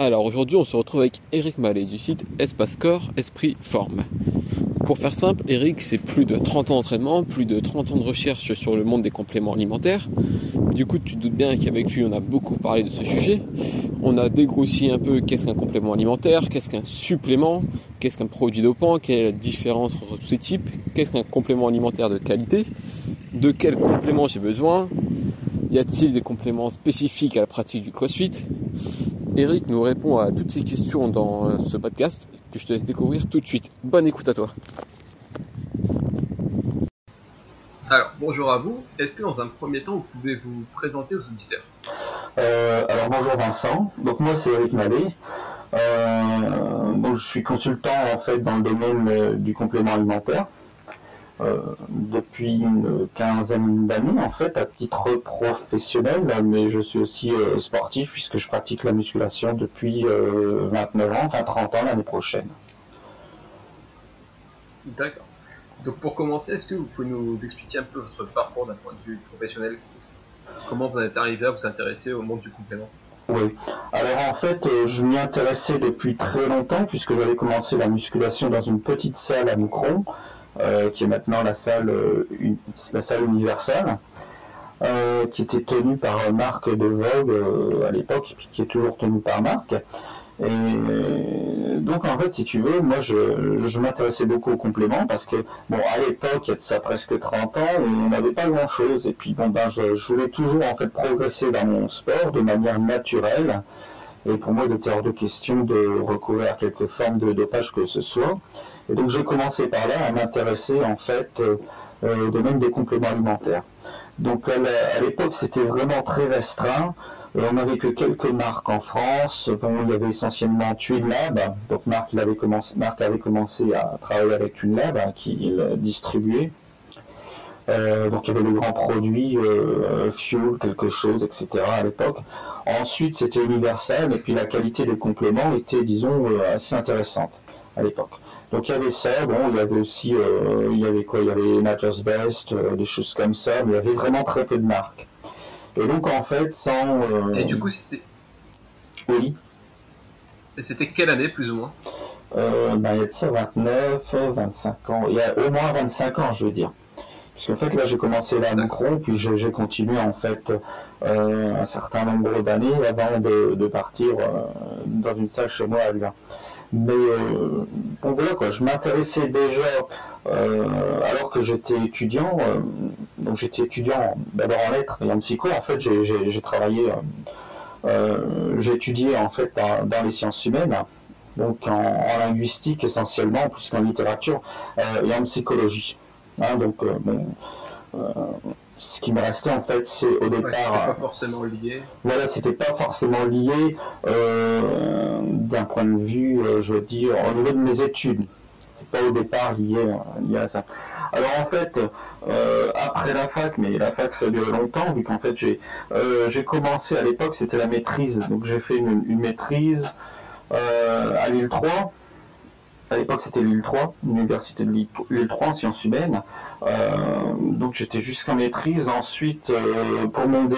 Alors aujourd'hui on se retrouve avec Eric Mallet du site Espace Corps Esprit Forme. Pour faire simple, Eric c'est plus de 30 ans d'entraînement, plus de 30 ans de recherche sur le monde des compléments alimentaires. Du coup tu te doutes bien qu'avec lui on a beaucoup parlé de ce sujet. On a dégrossi un peu qu'est-ce qu'un complément alimentaire, qu'est-ce qu'un supplément, qu'est-ce qu'un produit dopant, quelle est la différence entre tous ces types, qu'est-ce qu'un complément alimentaire de qualité, de quel complément j'ai besoin, y a-t-il des compléments spécifiques à la pratique du CrossFit? Eric nous répond à toutes ces questions dans euh, ce podcast que je te laisse découvrir tout de suite. Bonne écoute à toi. Alors, bonjour à vous. Est-ce que dans un premier temps, vous pouvez vous présenter aux auditeurs? Euh, Alors, bonjour Vincent. Donc, moi, c'est Eric Mallet. Euh, bon, je suis consultant en fait dans le domaine du complément alimentaire. Euh, depuis une quinzaine d'années en fait à titre professionnel, mais je suis aussi euh, sportif puisque je pratique la musculation depuis 29 euh, ans, enfin 30 ans l'année prochaine. D'accord. Donc pour commencer, est-ce que vous pouvez nous expliquer un peu votre parcours d'un point de vue professionnel? Comment vous êtes arrivé à vous intéresser au monde du complément? Oui. Alors en fait, je m'y intéressais depuis très longtemps puisque j'avais commencé la musculation dans une petite salle à Moucron qui est maintenant la salle, euh, la salle universelle, euh, qui était tenue par Marc de Vogue à l'époque, et qui est toujours tenue par Marc. Et donc en fait, si tu veux, moi je, m'intéressais beaucoup aux compléments parce que bon à l'époque, il y a de ça presque 30 ans, on n'avait pas grand chose. Et puis bon ben je, voulais toujours en fait progresser dans mon sport de manière naturelle. Et pour moi, il était hors de question de recouvrir quelque forme de dopage que ce soit. Et donc j'ai commencé par là à m'intéresser en fait euh, euh, au domaine des compléments alimentaires. Donc à l'époque c'était vraiment très restreint. Euh, on n'avait que quelques marques en France. il y avait essentiellement TuneLab. Donc Marc, avait commencé, à travailler avec TuneLab hein, qui distribuait. donc il y avait le grand produit Fuel, quelque chose, etc. à l'époque. Ensuite c'était Universal et puis la qualité des compléments était, disons, assez intéressante à l'époque. Donc il y avait ça, bon, il y avait aussi, euh, il y avait quoi? Il y avait Nature's Best, euh, des choses comme ça, mais il y avait vraiment très peu de marques. Et donc en fait, sans. Euh, Et du coup, c'était. Oui. Et c'était quelle année plus ou moins? Ben, Il y a de ça 29, 25 ans. Il y a au moins 25 ans, je veux dire. Parce qu'en fait, là, j'ai commencé là à Macron, puis j'ai continué en fait un certain nombre d'années avant de, partir dans une salle chez moi à Lyon. Mais euh, bon voilà quoi, je m'intéressais déjà euh, alors que j'étais étudiant, euh, donc j'étais étudiant d'abord en lettres et en psycho. En fait, j'ai travaillé, j'ai étudié en fait dans, les sciences humaines, donc en, linguistique essentiellement, plus qu'en littérature et en psychologie. Hein, donc ce qui me restait en fait, c'est au départ. c'était pas forcément lié. Voilà, c'était pas forcément lié euh, d'un point de vue, euh, je veux dire, au niveau de mes études. C'est pas au départ lié, lié, à ça. Alors en fait, euh, après la fac, mais la fac ça a duré longtemps, vu qu'en fait j'ai j'ai commencé à l'époque, c'était la maîtrise, donc j'ai fait une, une maîtrise à l'île 3 à l'époque c'était l'île 3, l'université de l'île 3 en sciences humaines. Euh, donc j'étais jusqu'en maîtrise. Ensuite, euh, pour mon DEA,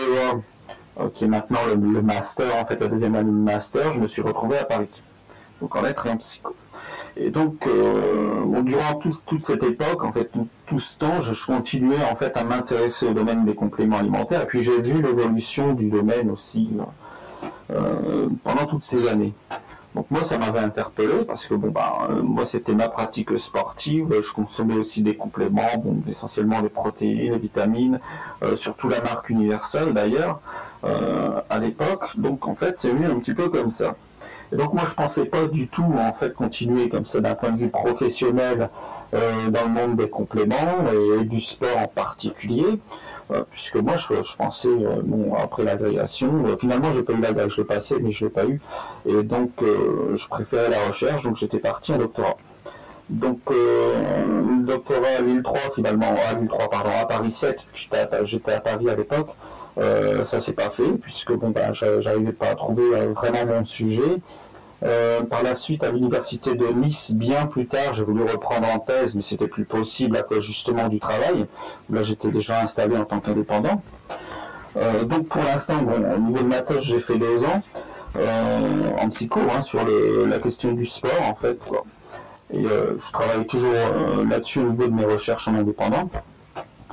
euh, qui est maintenant le, master, en fait la deuxième année de master, je me suis retrouvé à Paris. Donc en lettres et en psycho. Et donc, durant toute cette époque, en fait, tout, ce temps, je continuais en fait à m'intéresser au domaine des compléments alimentaires. Et puis j'ai vu l'évolution du domaine aussi pendant toutes ces années. Donc moi ça m'avait interpellé parce que bon bah euh, moi c'était ma pratique sportive, je consommais aussi des compléments, bon essentiellement des protéines, des vitamines, euh, surtout la marque universelle d'ailleurs euh, à l'époque. Donc en fait c'est venu un petit peu comme ça. Et donc moi je pensais pas du tout en fait continuer comme ça d'un point de vue professionnel dans le monde des compléments et du sport en particulier. Puisque moi je, pensais, bon, après l'agrégation, finalement j'ai pas eu l'agrégation, je l'ai passé, mais je l'ai pas eu, et donc je préférais la recherche, donc j'étais parti en doctorat. Donc, le doctorat à Lille 3, finalement, à Lille 3, pardon, à Paris 7, j'étais à, Paris à l'époque, euh, ça s'est pas fait, puisque bon, ben, j'arrivais pas à trouver vraiment mon sujet. Euh, par la suite, à l'université de Nice, bien plus tard, j'ai voulu reprendre en thèse, mais c'était plus possible à cause justement du travail. Là, j'étais déjà installé en tant qu'indépendant. Euh, donc, pour l'instant, bon, au niveau de ma thèse, j'ai fait deux ans euh, en psycho hein, sur la question du sport, en fait. Et je travaille toujours là-dessus au niveau de mes recherches en indépendant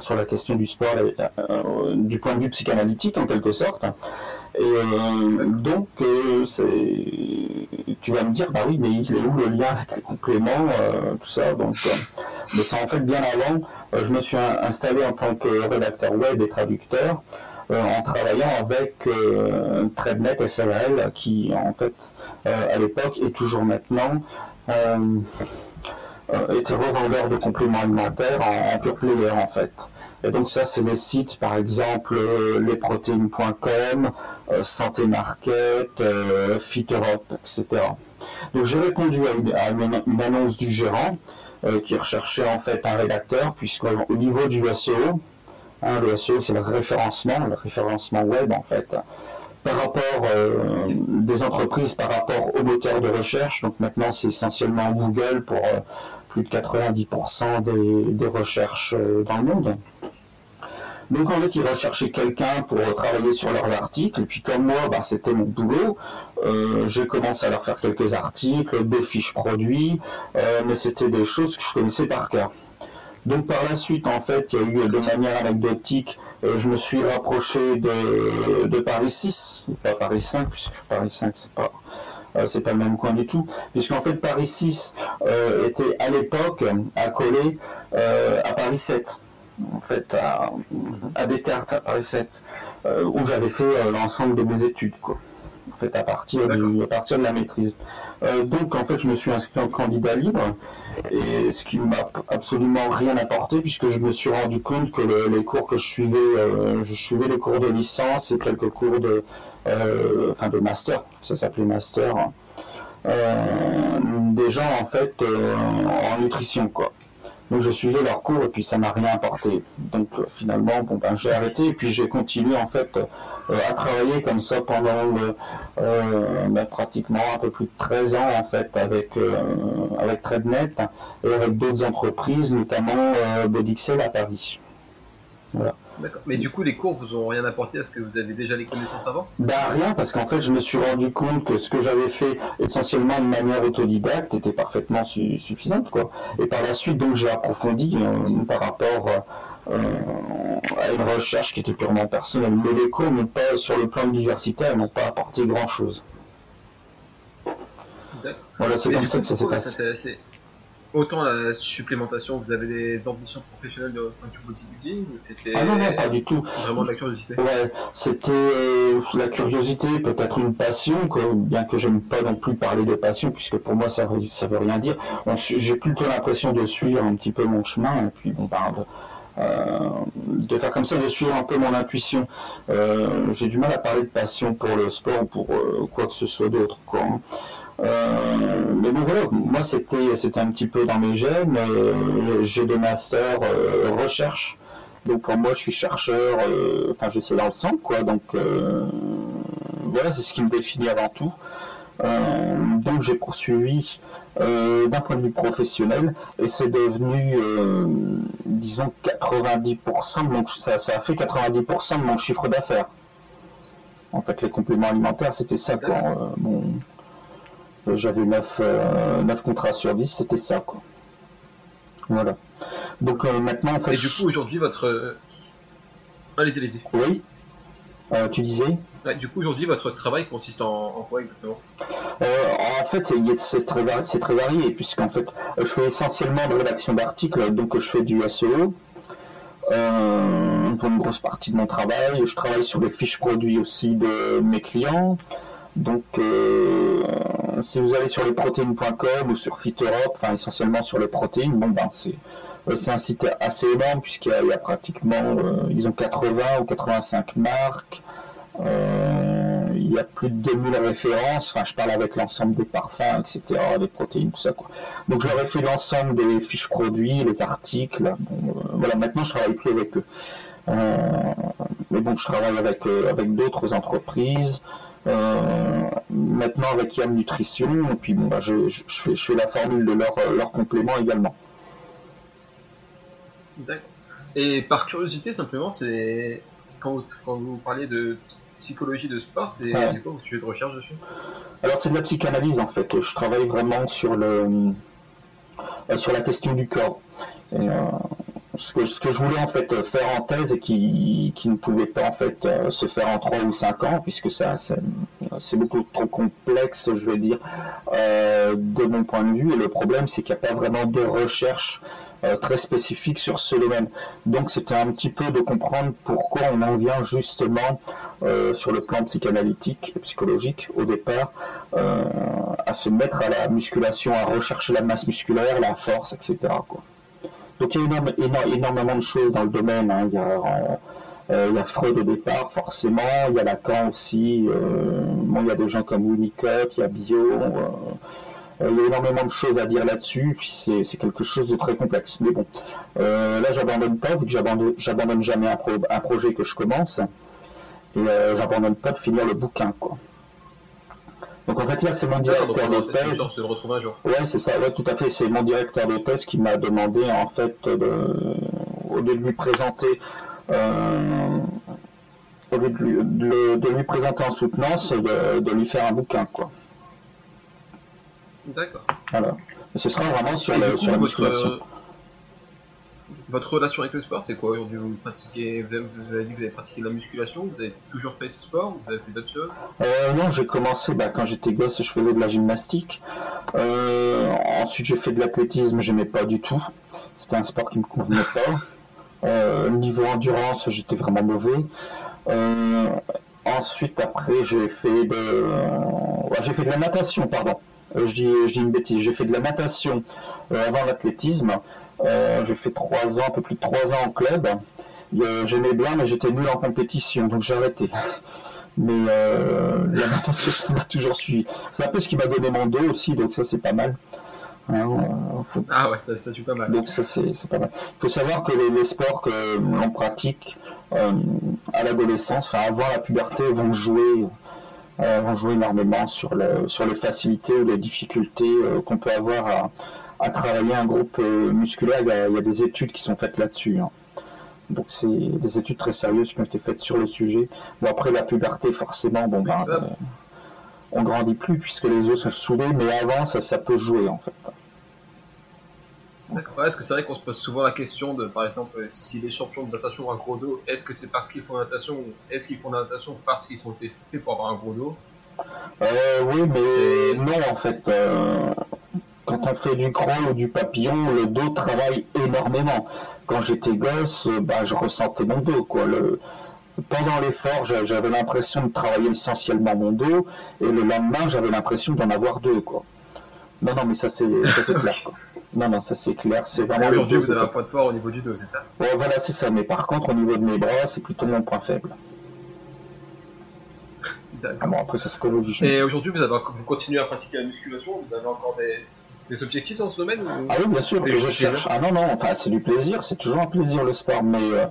sur la question du sport du point de vue psychanalytique en quelque sorte. Et euh, donc, euh, tu vas me dire, bah oui, mais il est où le lien avec les compléments, euh, tout ça. Donc, mais ça en fait bien avant. je me suis installé en tant que rédacteur web et traducteur en travaillant avec TradeNet SRL, qui en fait à l'époque et toujours maintenant était revendeur de compléments alimentaires en, en pure en fait. Et donc ça, c'est les sites, par exemple, euh, lesprotéines.com, euh, Santé Market, euh, Fit Europe, etc. Donc j'ai répondu à, une, annonce du gérant qui recherchait en fait un rédacteur, puisqu'au niveau du SEO, hein, le SEO c'est le référencement, le référencement web en fait, par rapport des entreprises par rapport aux moteurs de recherche. Donc maintenant c'est essentiellement Google pour plus de 90% des, des, recherches dans le monde. Donc en fait, ils recherchaient quelqu'un pour travailler sur leurs articles. Et puis comme moi, bah, c'était mon boulot, euh, j'ai commencé à leur faire quelques articles, des fiches produits, euh, mais c'était des choses que je connaissais par cœur. Donc par la suite, en fait, il y a eu de manière anecdotique, euh, je me suis rapproché de, Paris 6, pas Paris 5, puisque Paris 5 c'est pas c'est pas le même coin du tout, puisqu'en fait Paris 6 était à l'époque accolé à Paris 7 en fait, à, à Descartes, à Paris 7, euh, où j'avais fait euh, l'ensemble de mes études, quoi. En fait, à partir, du, à partir de la maîtrise. Euh, donc, en fait, je me suis inscrit en candidat libre, et ce qui m'a absolument rien apporté, puisque je me suis rendu compte que les cours que je suivais, je suivais les cours de licence et quelques cours de, enfin, de master, ça s'appelait master, des gens, en fait, en nutrition, quoi. Donc je suivais leurs cours et puis ça m'a rien apporté. Donc euh, finalement, bon ben j'ai arrêté et puis j'ai continué en fait euh, à travailler comme ça pendant euh, ben, pratiquement un peu plus de 13 ans en fait avec avec TradeNet et avec d'autres entreprises, notamment Bodixel à Paris. Voilà. D'accord. Mais du coup, les cours vous ont rien apporté Est-ce que vous avez déjà les connaissances avant? Bah rien, parce qu'en fait, je me suis rendu compte que ce que j'avais fait essentiellement de manière autodidacte était parfaitement suffisante, quoi. Et par la suite, donc, j'ai approfondi euh, par rapport euh, à une recherche qui était purement personnelle. Mais les cours, mais pas sur le plan universitaire, n'ont pas apporté grand-chose. Voilà, c'est comme ça que ça s'est passé autant la supplémentation, vous avez des ambitions professionnelles de point de bodybuilding ou c'était Ah non, non, pas du tout. Vraiment de la curiosité? Ouais, c'était euh, la curiosité, peut-être une passion, bien que j'aime pas non plus parler de passion, puisque pour moi ça veut, ça veut rien dire. J'ai plutôt l'impression de suivre un petit peu mon chemin, et puis bon, bah, euh, de faire comme ça, de suivre un peu mon intuition. Euh, j'ai du mal à parler de passion pour le sport ou pour quoi que ce soit d'autre. Quoi, hein. Euh, mais bon voilà, moi c'était c'était un petit peu dans mes gènes. Euh, j'ai des masters euh, recherche, donc pour moi je suis chercheur. enfin j'essaie dans le sang quoi. Donc voilà, c'est ce qui me définit avant tout. donc j'ai poursuivi d'un point de vue professionnel et c'est devenu, disons, 90% de mon, ça, ça a fait 90% de mon chiffre d'affaires. En fait, les compléments alimentaires, c'était ça quoi. Mon, j'avais 9, euh, contrats sur 10, c'était ça, quoi. Voilà. Donc euh, maintenant, en fait. Et du coup, aujourd'hui, votre. Euh, allez-y, allez-y. Oui. tu disais? Du coup, aujourd'hui, votre travail consiste en, quoi exactement? En fait, c'est très, très, varié, puisqu'en fait, je fais essentiellement de rédaction d'articles, donc je fais du SEO. pour une grosse partie de mon travail, je travaille sur les fiches produits aussi de mes clients. Donc, si vous allez sur lesprotéines.com ou sur Fit Europe, enfin essentiellement sur les protéines, bon ben c'est c'est un site assez énorme puisqu'il y, a pratiquement, ils ont 80 ou 85 marques. il y a plus de 2000 références, enfin je parle avec l'ensemble des parfums, etc., des protéines, tout ça quoi. Donc j'aurais fait l'ensemble des fiches produits, les articles. voilà, maintenant je travaille plus avec eux. mais bon, je travaille avec, avec d'autres entreprises. Euh, maintenant avec Yam Nutrition, et puis bon, bah, je, fais, je, fais, la formule de leur, leur complément également. D'accord. Et par curiosité, simplement, c'est quand vous, quand vous parliez de psychologie de sport, c'est quoi votre sujet de recherche dessus? Alors c'est de la psychanalyse en fait. Je travaille vraiment sur le euh, sur la question du corps. Et, euh, ce que, je voulais en fait faire en thèse et qui, qui ne pouvait pas en fait euh, se faire en 3 ou 5 ans puisque ça c'est beaucoup trop complexe je vais dire euh, de mon point de vue et le problème c'est qu'il n'y a pas vraiment de recherche euh, très spécifique sur ce domaine donc c'était un petit peu de comprendre pourquoi on en vient justement sur le plan psychanalytique et psychologique au départ à se mettre à la musculation à rechercher la masse musculaire la force etc. Donc il y a énormément de choses dans le domaine. Hein. Euh, il, y a, Freud au départ, forcément. Il y a Lacan aussi. Euh, il y a des gens comme Winnicott, il y a Bio. Euh, il y a énormément de choses à dire là-dessus, puis c'est quelque chose de très complexe. Mais bon, là j'abandonne pas, vu que j'abandonne jamais un, un, projet que je commence, et j'abandonne pas de finir le bouquin, quoi. Donc en fait là c'est mon directeur de thèse. Se un jour. Ouais c'est ça, ouais tout à fait. C'est mon directeur de thèse qui m'a demandé en fait de, au lieu de lui présenter euh, au lieu de lui, de, lui, présenter en soutenance, de, de, lui faire un bouquin quoi. D'accord. Voilà. Et ce sera vraiment sur, le, sur la musculation. Votre relation avec le sport, c'est quoi aujourd'hui? Vous, pratiquez, vous, avez, dit que vous avez pratiqué de la musculation, vous avez toujours fait ce sport, vous avez fait d'autres choses? Euh, Non, j'ai commencé bah, quand j'étais gosse, je faisais de la gymnastique. Euh, ensuite, j'ai fait de l'athlétisme, j'aimais pas du tout. C'était un sport qui me convenait pas. Euh, niveau endurance, j'étais vraiment mauvais. Euh, ensuite, après, j'ai fait de, j'ai fait de la natation, pardon. Je dis, je dis une bêtise. J'ai fait de la natation avant l'athlétisme. Euh, j'ai fait trois ans, un peu plus de trois ans en club. Euh, j'aimais bien, mais j'étais nul en compétition, donc j'ai arrêté. Mais euh, la natation, m'a toujours suivi. C'est un peu ce qui m'a donné mon dos aussi, donc ça c'est pas mal. Hein, ah ouais, ça, ça tue pas mal. Donc ça c'est pas mal. Il faut savoir que les, sports que l'on pratique à l'adolescence, enfin avant la puberté, vont jouer, vont jouer énormément sur, le, sur les facilités ou les difficultés qu'on peut avoir à, à travailler un groupe euh, musculaire. Il y, a, des études qui sont faites là-dessus. Hein. Donc c'est des études très sérieuses qui ont été faites sur le sujet. Bon après la puberté forcément, bon ben, euh, on grandit plus puisque les os sont soudés, mais avant ça, ça peut jouer en fait. D'accord. Est-ce que c'est vrai qu'on se pose souvent la question de, par exemple, si les champions de natation ont un gros dos, est-ce que c'est parce qu'ils font la natation ou est-ce qu'ils font la natation parce qu'ils sont faits pour avoir un gros dos? Euh, Oui, mais non en fait quand on fait du crawl ou du papillon, le dos travaille énormément. Quand j'étais gosse, euh, bah, je ressentais mon dos. Quoi. Le... Pendant l'effort, j'avais l'impression de travailler essentiellement mon dos, et le lendemain, j'avais l'impression d'en avoir deux. Quoi. Non, non, mais ça c'est clair. Quoi. Non, non, ça c'est clair. C'est vraiment. Aujourd'hui, vous avez un point fort au niveau du dos, c'est ça? Ouais, voilà, c'est ça. Mais par contre, au niveau de mes bras, c'est plutôt mon point faible. Ah bon, après, ça se Et aujourd'hui, vous, vous continuez à pratiquer la musculation Vous avez encore des, des objectifs dans ce domaine Ah oui, bien sûr. Je cherche. Ah non, non. Enfin, c'est du plaisir. C'est toujours un plaisir le sport, mais euh,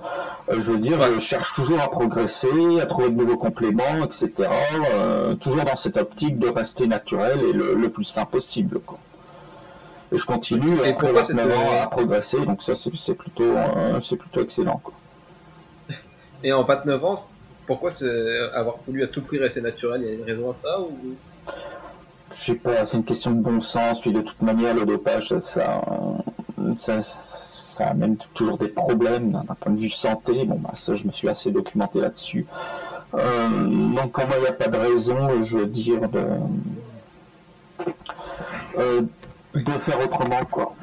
euh, je veux dire, je cherche toujours à progresser, à trouver de nouveaux compléments, etc. Euh, toujours dans cette optique de rester naturel et le, plus sain possible. Quoi. Et je continue et après à progresser, donc ça c'est plutôt c'est plutôt excellent. Quoi. Et en 29 ans, pourquoi avoir voulu à tout prix rester naturel? Il y a une raison à ça ou je sais pas, c'est une question de bon sens, puis de toute manière, le dopage, ça, ça, ça amène toujours des problèmes d'un point de vue santé. Bon, bah, ça, je me suis assez documenté là-dessus. Euh, donc, pour moi, il n'y a pas de raison, je veux dire, de, euh, de faire autrement, quoi.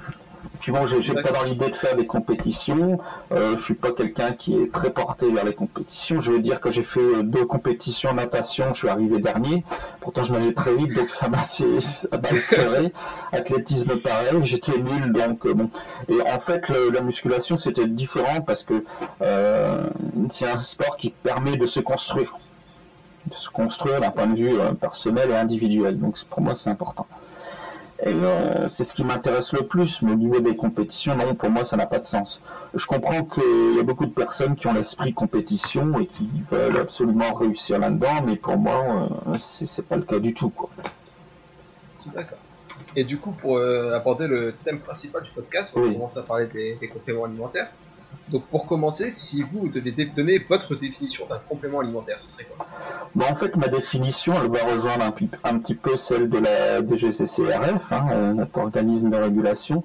Puis j'ai pas dans l'idée de faire des compétitions. Euh, je suis pas quelqu'un qui est très porté vers les compétitions. Je veux dire que j'ai fait euh, deux compétitions en natation, je suis arrivé dernier. Pourtant, je nageais très vite, donc ça m'a éclairé. Athlétisme pareil, j'étais nul, donc euh, bon. Et en fait, la musculation c'était différent parce que euh, c'est un sport qui permet de se construire, de se construire d'un point de vue personnel et individuel. Donc pour moi, c'est important. C'est ce qui m'intéresse le plus, mais au niveau des compétitions, non, pour moi, ça n'a pas de sens. Je comprends qu'il y a beaucoup de personnes qui ont l'esprit compétition et qui veulent absolument réussir là-dedans, mais pour moi, euh, c'est pas le cas du tout, quoi. D'accord. Et du coup, pour euh, aborder le thème principal du podcast, on commence à parler des compléments alimentaires. Donc pour commencer, si vous devez donner votre définition d'un complément alimentaire, ce serait quoi? Bon, En fait, ma définition, elle va rejoindre un, petit peu celle de la DGCCRF, hein, euh, notre organisme de régulation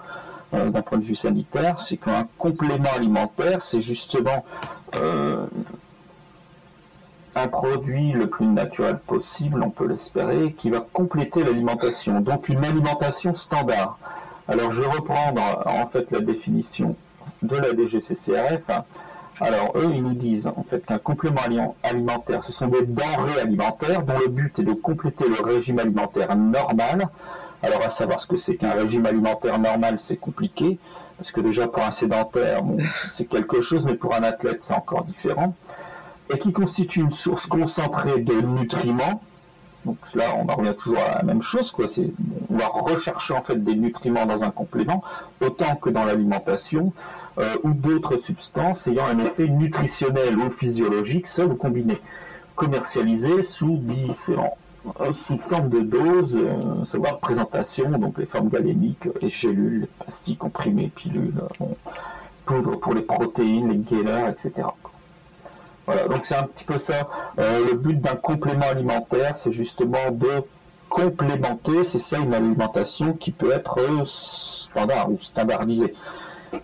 euh, d'un point de vue sanitaire. C'est qu'un complément alimentaire, c'est justement euh, un produit le plus naturel possible, on peut l'espérer, qui va compléter l'alimentation. Donc une alimentation standard. Alors je vais reprendre en fait la définition de la DGCCRF. Alors eux, ils nous disent en fait qu'un complément alimentaire, ce sont des denrées alimentaires dont le but est de compléter le régime alimentaire normal. Alors à savoir ce que c'est qu'un régime alimentaire normal, c'est compliqué, parce que déjà pour un sédentaire, c'est quelque chose, mais pour un athlète, c'est encore différent. Et qui constitue une source concentrée de nutriments, donc là, on en revient toujours à la même chose, quoi. On va rechercher en fait des nutriments dans un complément, autant que dans l'alimentation, euh, ou d'autres substances ayant un effet nutritionnel ou physiologique, seul ou combiné, commercialisé sous différents euh, sous forme de doses, euh, savoir présentation, donc les formes galéniques, les gélules, les pastilles comprimées, pilules, poudre pour les protéines, les gainers, etc. Voilà, donc c'est un petit peu ça. Le but d'un complément alimentaire, c'est justement de complémenter, c'est ça une alimentation qui peut être standard ou standardisée.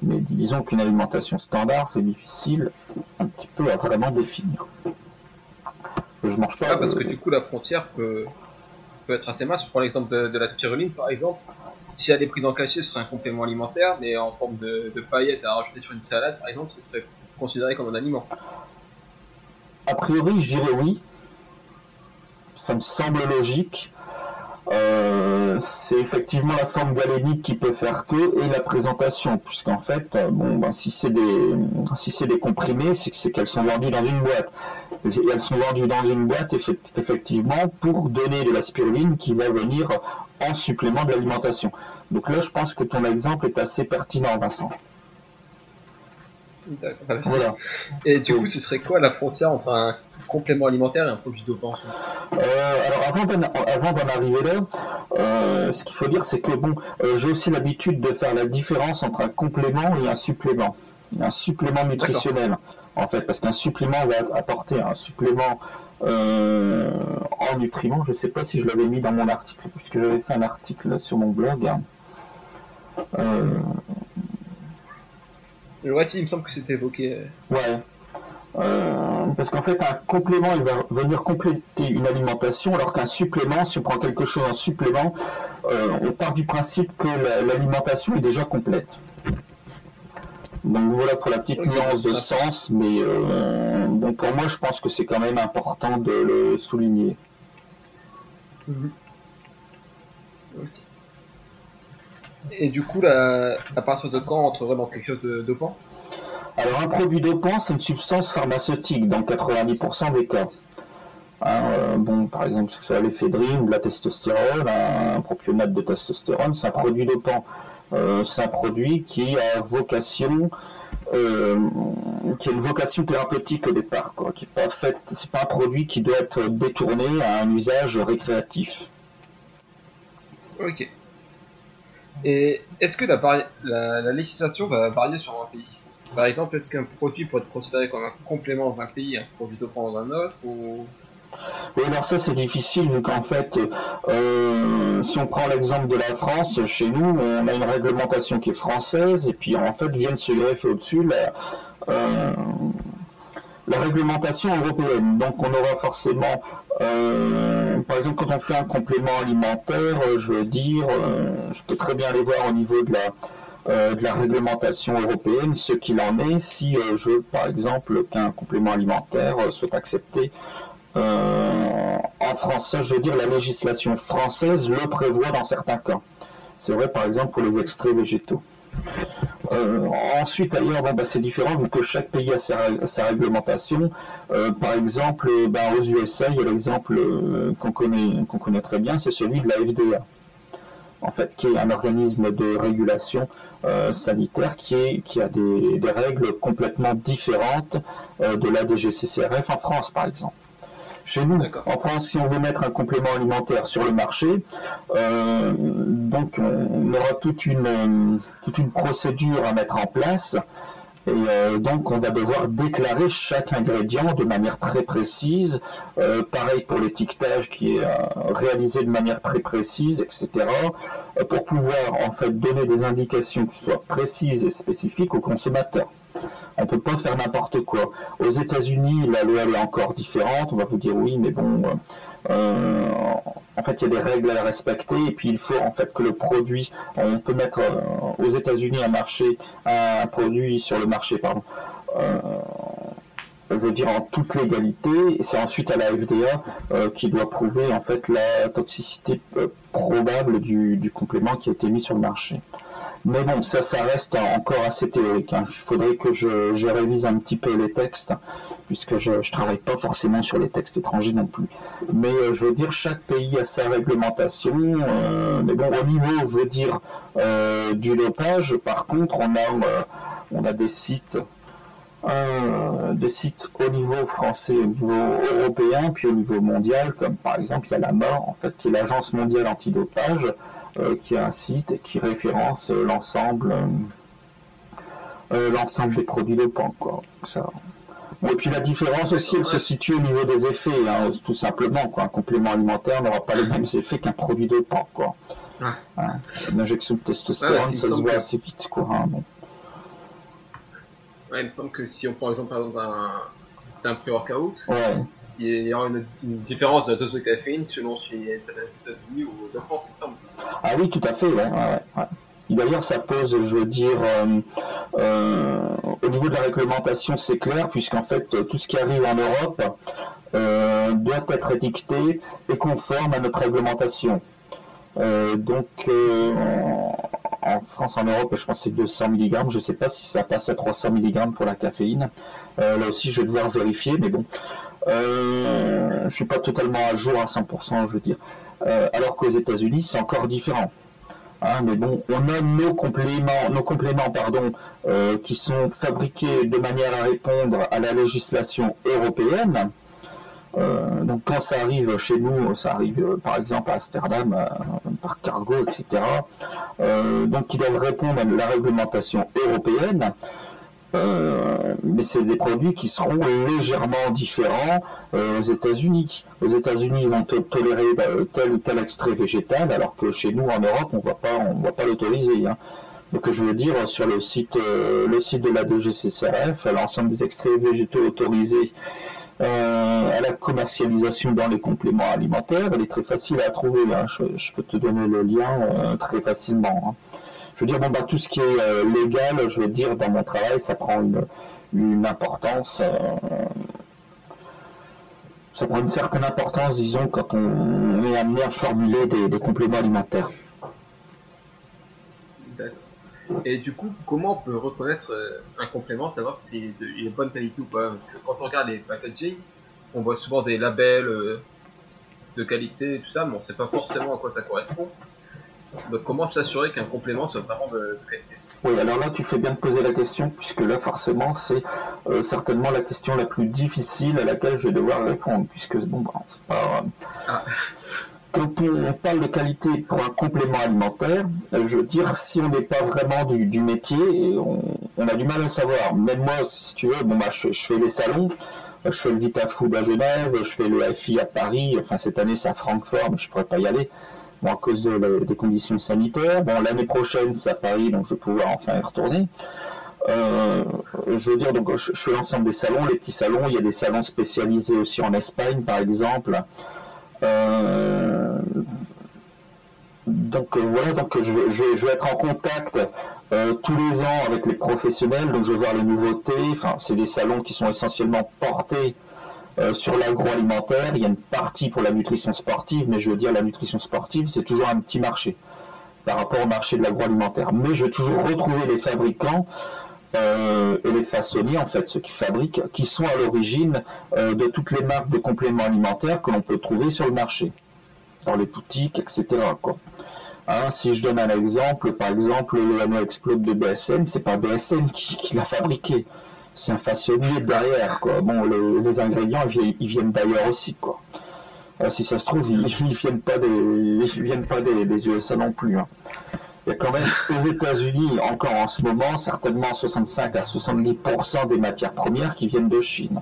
Mais disons qu'une alimentation standard, c'est difficile un petit peu à vraiment définir. Je mange pas. Ah, parce que du coup, la frontière peut, peut être assez mince. Je prends l'exemple de, la spiruline, par exemple. Si elle est prise en cachet, ce serait un complément alimentaire, mais en forme de, de paillettes à rajouter sur une salade, par exemple, ce serait considéré comme un aliment. A priori, je dirais oui. Ça me semble logique. Euh, c'est effectivement la forme galénique qui peut faire que et la présentation, puisqu'en fait, euh, bon, ben, si c'est des si c'est des comprimés, c'est que c'est qu'elles sont vendues dans une boîte. Elles sont vendues dans une boîte effectivement pour donner de la spiruline qui va venir en supplément de l'alimentation. Donc là, je pense que ton exemple est assez pertinent, Vincent. D'accord. Et du coup, ce serait quoi la frontière entre un complément alimentaire et un produit dopant euh, Alors, avant d'en arriver là, euh, ce qu'il faut dire, c'est que bon, euh, j'ai aussi l'habitude de faire la différence entre un complément et un supplément, un supplément nutritionnel. En fait, parce qu'un supplément va apporter un supplément en nutriments. Je ne sais pas si je l'avais mis dans mon article, puisque j'avais fait un article sur mon blog. Ouais, si, il me semble que c'était évoqué. Ouais. Euh, parce qu'en fait, un complément, il va venir compléter une alimentation, alors qu'un supplément, si on prend quelque chose en supplément, euh, on part du principe que l'alimentation est déjà complète. Donc voilà pour la petite nuance de sens, mais euh, bon, pour moi, je pense que c'est quand même important de le souligner. Mhm. Et du coup, à partir de quand on entrerait dans quelque chose de dopant Alors, un produit dopant, c'est une substance pharmaceutique dans 90% des cas. Hein, euh, bon, par exemple, ce soit l'éphédrine, de la testostérone, un, propionate de testostérone, c'est un produit dopant. Euh, c'est un produit qui a vocation, euh, qui a une vocation thérapeutique au départ, quoi, qui pas fait, c'est pas un produit qui doit être détourné à un usage récréatif. Ok. Et est-ce que la, législation va varier sur un pays? Par exemple, est-ce qu'un produit peut être considéré comme un complément dans un pays et un produit dopant dans un autre ou... Oui, alors ça c'est difficile vu qu'en fait, euh, si on prend l'exemple de la France, chez nous, on a une réglementation qui est française et puis en fait vient de se greffer au-dessus la, euh, la réglementation européenne. Donc on aura forcément euh, par exemple, quand on fait un complément alimentaire, euh, je veux dire, euh, je peux très bien aller voir au niveau de la de la réglementation européenne ce qu'il en est si je veux par exemple qu'un complément alimentaire soit accepté en France. je veux dire, la législation française le prévoit dans certains cas. C'est vrai par exemple pour les extraits végétaux. Euh, ensuite, ailleurs, bon, bah, c'est différent vu que chaque pays a sa, réglementation. Euh, par exemple, bah, aux USA, il y a l'exemple euh, qu'on connaît, très bien, c'est celui de la FDA. En fait, qui est un organisme de régulation sanitaire qui, a des, des règles complètement différentes de la DGCCRF en France, par exemple. Chez nous, en France, si on veut mettre un complément alimentaire sur le marché, euh, donc on aura toute une, toute une procédure à mettre en place. Et euh, donc on va devoir déclarer chaque ingrédient de manière très précise. Euh, pareil pour l'étiquetage qui est réalisé de manière très précise, etc. pour pouvoir en fait donner des indications qui soient précises et spécifiques aux consommateurs. On peut pas faire n'importe quoi. Aux États-Unis, la loi est encore différente. On va vous dire oui, mais bon, euh, euh, en fait, il y a des règles à respecter et puis il faut en fait que le produit, on peut mettre euh, aux États-Unis un marché, un produit sur le marché, pardon. je veux dire en toute légalité, et c'est ensuite à la FDA qui doit prouver en fait la toxicité probable du complément qui a été mis sur le marché. Mais bon, ça, ça reste encore assez théorique. Hein. Il faudrait que je, révise un petit peu les textes, puisque je ne travaille pas forcément sur les textes étrangers non plus. Mais euh, je veux dire, chaque pays a sa réglementation. Euh, mais bon, au niveau, je veux dire, euh, du dopage, par contre, on a, on a des sites des sites au niveau français, au niveau européen, puis au niveau mondial, comme par exemple il y a la mort, en fait, qui est l'Agence mondiale antidopage, qui a un site qui référence euh, l'ensemble euh, l'ensemble des produits de pan quoi. Ça. et puis la différence aussi, elle se situe au niveau des effets, hein, tout simplement. Quoi. Un complément alimentaire n'aura pas les mêmes effets qu'un produit de pan. Quoi. Hein, une injection de testostérone, ça se voit assez vite. Quoi, hein, il me semble que si on prend l'exemple par exemple d'un pré-workout, il y aura une, différence de la dose de caféine selon si c'est aux États-Unis ou de France, il me semble. Ah oui, tout à fait. D'ailleurs, ça pose, je veux dire, euh, euh, au niveau de la réglementation, c'est clair, puisqu'en fait, tout ce qui arrive en Europe euh, doit être étiqueté et conforme à notre réglementation. donc, en France, en Europe, je pense que c'est 200 mg. Je ne sais pas si ça passe à 300 mg pour la caféine. là aussi, je vais devoir vérifier, mais bon. Euh, je suis pas totalement à jour à 100%, je veux dire. Euh, alors qu'aux États-Unis, c'est encore différent. Hein, mais bon, on a nos compléments, nos compléments pardon, euh, qui sont fabriqués de manière à répondre à la législation européenne. Donc quand ça arrive chez nous, ça arrive par exemple à Amsterdam par cargo, etc. donc ils doivent répondre à la réglementation européenne. Euh, mais c'est des produits qui seront légèrement différents euh, aux États-Unis. Aux États-Unis, ils vont tolérer bah, tel ou tel extrait végétal, alors que chez nous, en Europe, on on va pas l'autoriser. Hein. Donc, je veux dire, sur le site, euh, le site de la DGCCRF, l'ensemble des extraits végétaux autorisés à la commercialisation dans les compléments alimentaires, elle est très facile à trouver. Hein. Je, peux te donner le lien très facilement. Hein je veux dire, bon, bah, tout ce qui est euh, légal, je veux dire, dans mon travail, ça prend une, importance. Euh, ça prend une certaine importance, disons, quand on est amené à formuler des, compléments alimentaires. D'accord. Et du coup, comment on peut reconnaître euh, un complément, savoir si c'est de, bonne qualité ou pas? Parce que quand on regarde les packaging, on voit souvent des labels de qualité et tout ça, mais on ne sait pas forcément à quoi ça correspond. Donc comment s'assurer qu'un complément soit vraiment de, qualité? Oui, alors là tu fais bien de poser la question, puisque là forcément c'est euh, certainement la question la plus difficile à laquelle je vais devoir répondre, puisque bon, bah, c'est pas... Ah. Quand on parle de qualité pour un complément alimentaire, euh, je veux dire, si on n'est pas vraiment du, métier, on, a du mal à le savoir. Même moi, si tu veux, bon, bah, je, fais les salons, je fais le VitaFood à Genève, je fais le FI à Paris, enfin cette année c'est à Francfort, mais je pourrais pas y aller à cause des conditions sanitaires. Bon, l'année prochaine, c'est à Paris, donc je vais pouvoir enfin y retourner. Euh, je veux dire, donc je, fais l'ensemble des salons, les petits salons. Il y a des salons spécialisés aussi en Espagne, par exemple. Euh, donc voilà, donc je, je, vais être en contact tous les ans avec les professionnels, donc je vais voir les nouveautés. Enfin, c'est des salons qui sont essentiellement portés sur l'agroalimentaire. Il y a une partie pour la nutrition sportive, mais je veux dire la nutrition sportive, c'est toujours un petit marché par rapport au marché de l'agroalimentaire. Mais je vais toujours retrouver les fabricants euh, et les façonniers, en fait, ceux qui fabriquent, qui sont à l'origine euh, de toutes les marques de compléments alimentaires que l'on peut trouver sur le marché, dans les boutiques, etc. Hein, si je donne un exemple, par exemple, le Explode de BSN, c'est pas BSN qui, l'a fabriqué, c'est un façonnier derrière. Quoi. Bon, les, ingrédients, ils, viennent d'ailleurs aussi. Quoi. Si ça se trouve, ils, ne viennent pas des, ils viennent pas des, des USA non plus. Hein il y a quand même aux États-Unis, encore en ce moment, certainement 65 à 70% des matières premières qui viennent de Chine.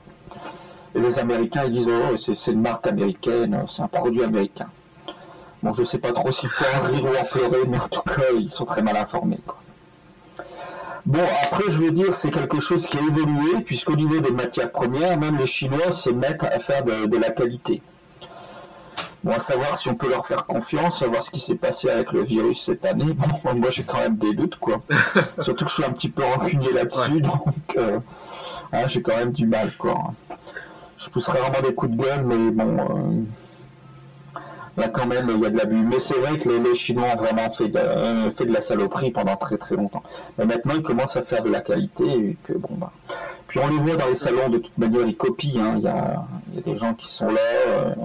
Et les Américains, ils disent, oh, c'est une marque américaine, c'est un produit américain. Bon, je sais pas trop s'il faut en rire ou en pleurer, mais en tout cas, ils sont très mal informés. Bon, après, je veux dire, c'est quelque chose qui a évolué, puisqu'au niveau des matières premières, même les Chinois se mettent à faire de la qualité. Bon, à savoir si on peut leur faire confiance, savoir ce qui s'est passé avec le virus cette année. Bon, moi j'ai quand même des doutes, quoi. Surtout que je suis un petit peu rancunier là-dessus, donc euh, hein, j'ai quand même du mal, quoi. Je pousserai vraiment des coups de gueule, mais bon, euh, là quand même il y a de l'abus. Mais c'est vrai que les, Chinois ont vraiment fait de, euh, fait de la saloperie pendant très très longtemps. Mais maintenant ils commencent à faire de la qualité, et que bon bah. Puis on les voit dans les salons de toute manière, ils copient. Hein. Il y, a, y, a, des gens qui sont là.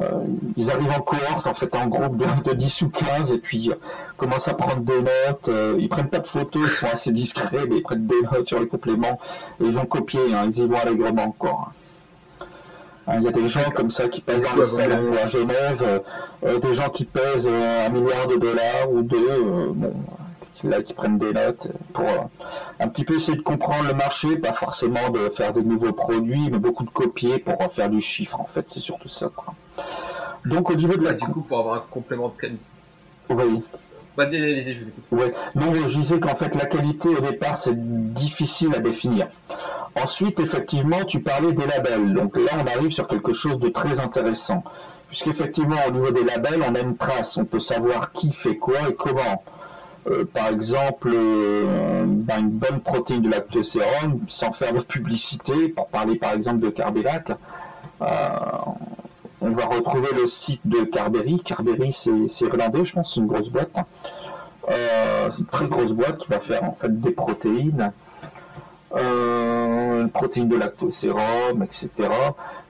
Euh, ils arrivent en cohorte, en fait, en groupe de, 10 ou 15, et puis euh, commencent à prendre des notes. Euh, ils prennent pas de photos, ils sont assez discrets, mais ils prennent des notes sur les compléments, et ils vont copier, hein, ils y vont allègrement encore. Hein, il y a des gens comme ça qui pèsent dans les salons à Genève, des gens qui pèsent un milliard de dollars ou deux, bon, là qui prennent des notes pour un petit peu essayer de comprendre le marché, pas forcément de faire des nouveaux produits, mais beaucoup de copier pour faire du chiffre en fait, c'est surtout ça. Quoi. Donc au niveau de la... Du coup, pour avoir un complément de qualité. Oui. Vas-y, allez-y, je vous écoute. Oui. Non, je disais qu'en fait, la qualité au départ, c'est difficile à définir. Ensuite, effectivement, tu parlais des labels. Donc là, on arrive sur quelque chose de très intéressant. Puisqu'effectivement, au niveau des labels, on a une trace. On peut savoir qui fait quoi et comment. Euh, par exemple, euh, ben, une bonne protéine de lactosérum, sans faire de publicité, pour parler par exemple de Carbélac, euh, on va retrouver le site de Carberry. Carberry, c'est irlandais, je pense, c'est une grosse boîte. C'est une très grosse boîte qui va faire en fait des protéines, euh, une protéine de lactosérum, etc.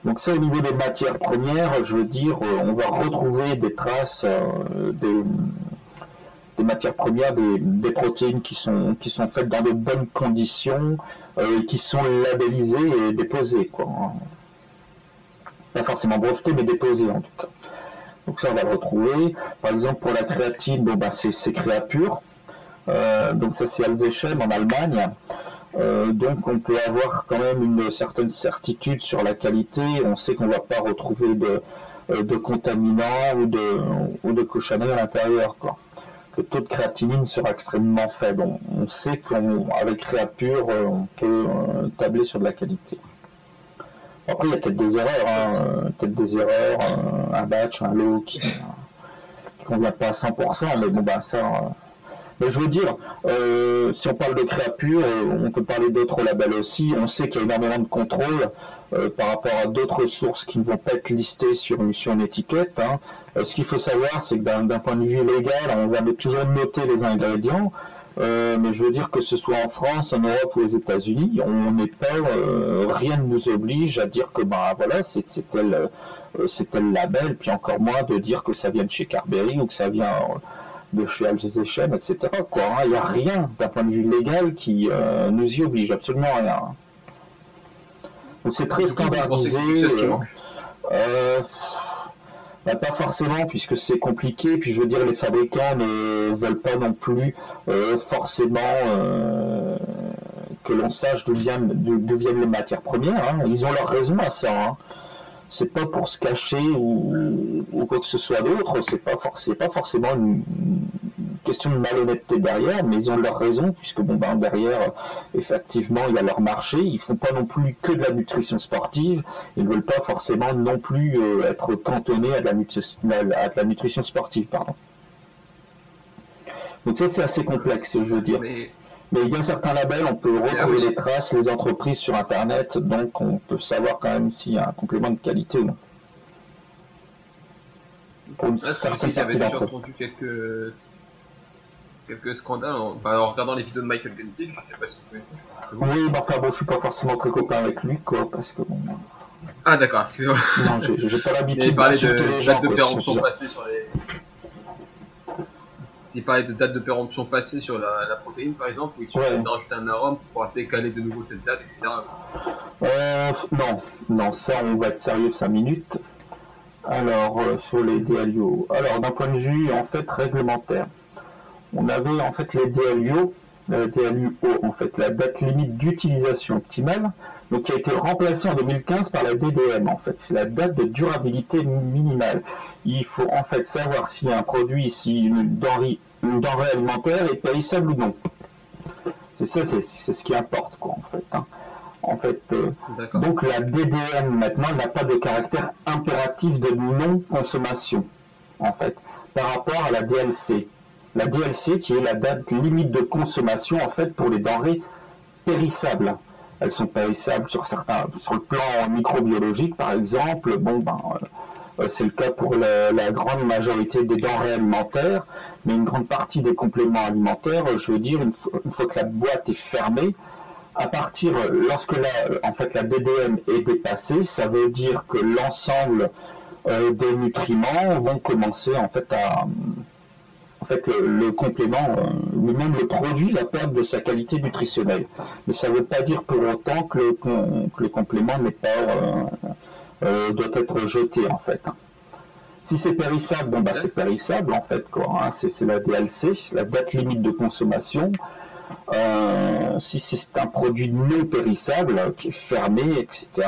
Donc ça, au niveau des matières premières, je veux dire, euh, on va retrouver des traces des, matières premières, des, protéines qui sont, qui sont faites dans de bonnes conditions et qui sont labellisées et déposées. Quoi pas forcément breveté, mais déposé en tout cas. Donc ça, on va le retrouver. Par exemple, pour la créatine, bon, bah, c'est Créapure. Euh, donc ça, c'est Alzechem en Allemagne. Euh, donc on peut avoir quand même une certaine certitude sur la qualité. On sait qu'on ne va pas retrouver de, euh, de contaminants ou de, ou cochonneries à l'intérieur. Le taux de créatinine sera extrêmement faible. On, sait qu'avec Créapure, on peut tabler sur de la qualité. Après, il y a peut-être des erreurs, hein, euh, peut-être des erreurs, euh, un batch, un lot qui ne convient pas à 100%, mais bon, bah ça. Euh, mais je veux dire, si on parle de créapure, on peut parler d'autres labels aussi. On sait qu'il y a énormément de contrôle par rapport à d'autres sources qui ne vont pas être listées sur une, sur une étiquette. Hein. ce qu'il faut savoir, c'est que d'un point de vue légal, on va toujours noter les ingrédients. Euh, mais je veux dire que ce soit en France, en Europe ou aux États-Unis, on n'est pas, euh, rien ne nous oblige à dire que bah voilà, euh, c'est tel label, puis encore moins de dire que ça vient de chez Carberry ou que ça vient de chez Alzheimer, etc. Quoi, hein. il n'y a rien d'un point de vue légal qui nous y oblige, absolument rien. Donc c'est très standardisé. Bah, pas forcément, puisque c'est compliqué. Puis je veux dire, les fabricants ne veulent pas non plus euh, forcément euh, que l'on sache d'où viennent, les matières premières. Hein. Ils ont leur raison à ça. Hein c'est pas pour se cacher ou, quoi que ce soit d'autre, c'est pas, pas forcément une, question de malhonnêteté derrière, mais ils ont leur raison, puisque bon ben derrière, effectivement, il y a leur marché, ils font pas non plus que de la nutrition sportive, ils ne veulent pas forcément non plus euh, être cantonnés à de, la nutrition, sportive, pardon. Donc ça, c'est assez complexe, je veux dire. Il y a certains labels, on peut retrouver les traces, les entreprises sur Internet, donc on peut savoir quand même s'il y a un complément de qualité ou non. Pour certaine déjà entendu quelques quelques scandales en, regardant les vidéos de Michael Gensig, je sais pas si vous connaissez. Oui, bah, enfin bon, je suis pas forcément très copain avec lui, quoi, parce que bon. Ah d'accord, c'est Non, j'ai pas l'habitude de parler de de sur les. S'il parlait de date de péremption passée sur la, protéine, par exemple, où il suffit de rajouter un arôme pour pouvoir décaler de nouveau cette date, etc. Euh, non, non, ça, on va être sérieux 5 minutes. Alors, euh, sur les DLIO. Alors, d'un point de vue, en fait, réglementaire on avait en fait les DLUO, la DLUO, en fait, la date limite d'utilisation optimale, donc qui a été remplacée en 2015 par la DDM, en fait. C'est la date de durabilité minimale. Il faut en fait savoir si un produit, si une denrée, une denrée alimentaire est périssable ou non. C'est ça, c'est ce qui importe, quoi, en fait. Hein. En fait, euh, donc la DDM maintenant n'a pas de caractère impératif de non-consommation, en fait, par rapport à la DLC la DLC qui est la date limite de consommation en fait pour les denrées périssables. Elles sont périssables sur certains, sur le plan microbiologique par exemple. Bon ben, euh, c'est le cas pour la, grande majorité des denrées alimentaires, mais une grande partie des compléments alimentaires, je veux dire, une, fois, que la boîte est fermée, à partir, lorsque la, en fait la DDM est dépassée, ça veut dire que l'ensemble euh, des nutriments vont commencer en fait à, en fait, le, complément, euh, même le produit va perdre de sa qualité nutritionnelle. Mais ça ne veut pas dire pour autant que le, complément pas euh, euh, doit être jeté en fait. Si c'est périssable, bon bah c'est périssable en fait quoi. Hein. c'est la DLC, la date limite de consommation. si c'est un produit non périssable qui est fermé, etc.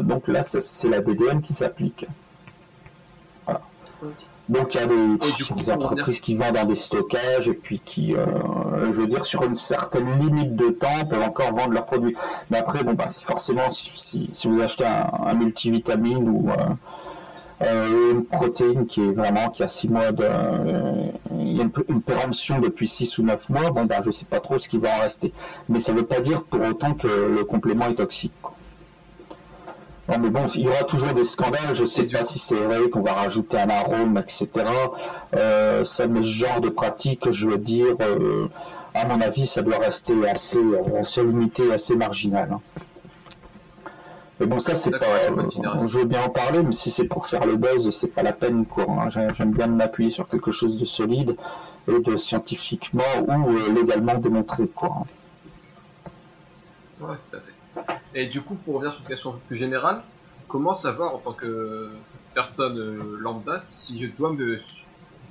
donc là c'est la DDM qui s'applique. Donc il y a des, entreprises qui vendent dans des stockages et puis qui, euh, je veux dire, sur une certaine limite de temps, peuvent encore vendre leurs produits. Mais après, bon, bah, forcément, si, vous achetez un, multivitamine ou euh, euh, une protéine qui est vraiment qui a 6 mois de, il y a une, péremption depuis 6 ou 9 mois, bon, bah, je sais pas trop ce qui va en rester. Mais ça ne veut pas dire pour autant que le complément est toxique. Non, mais bon, il y aura toujours des scandales. Je sais pas si c'est vrai qu'on va rajouter un arôme, etc. Euh, ça, mais ce genre de pratique, je veux dire, euh, à mon avis, ça doit rester assez, euh, assez limité, assez marginal. Hein. Mais bon, ça, c'est pas. je veux bien en parler, mais si c'est pour faire le buzz, c'est pas la peine, quoi. Hein. J'aime bien m'appuyer sur quelque chose de solide et de scientifiquement ou légalement démontré, quoi. Ouais, tout à fait. Et du coup, pour revenir sur une question plus générale, comment savoir en tant que personne euh, lambda si je dois me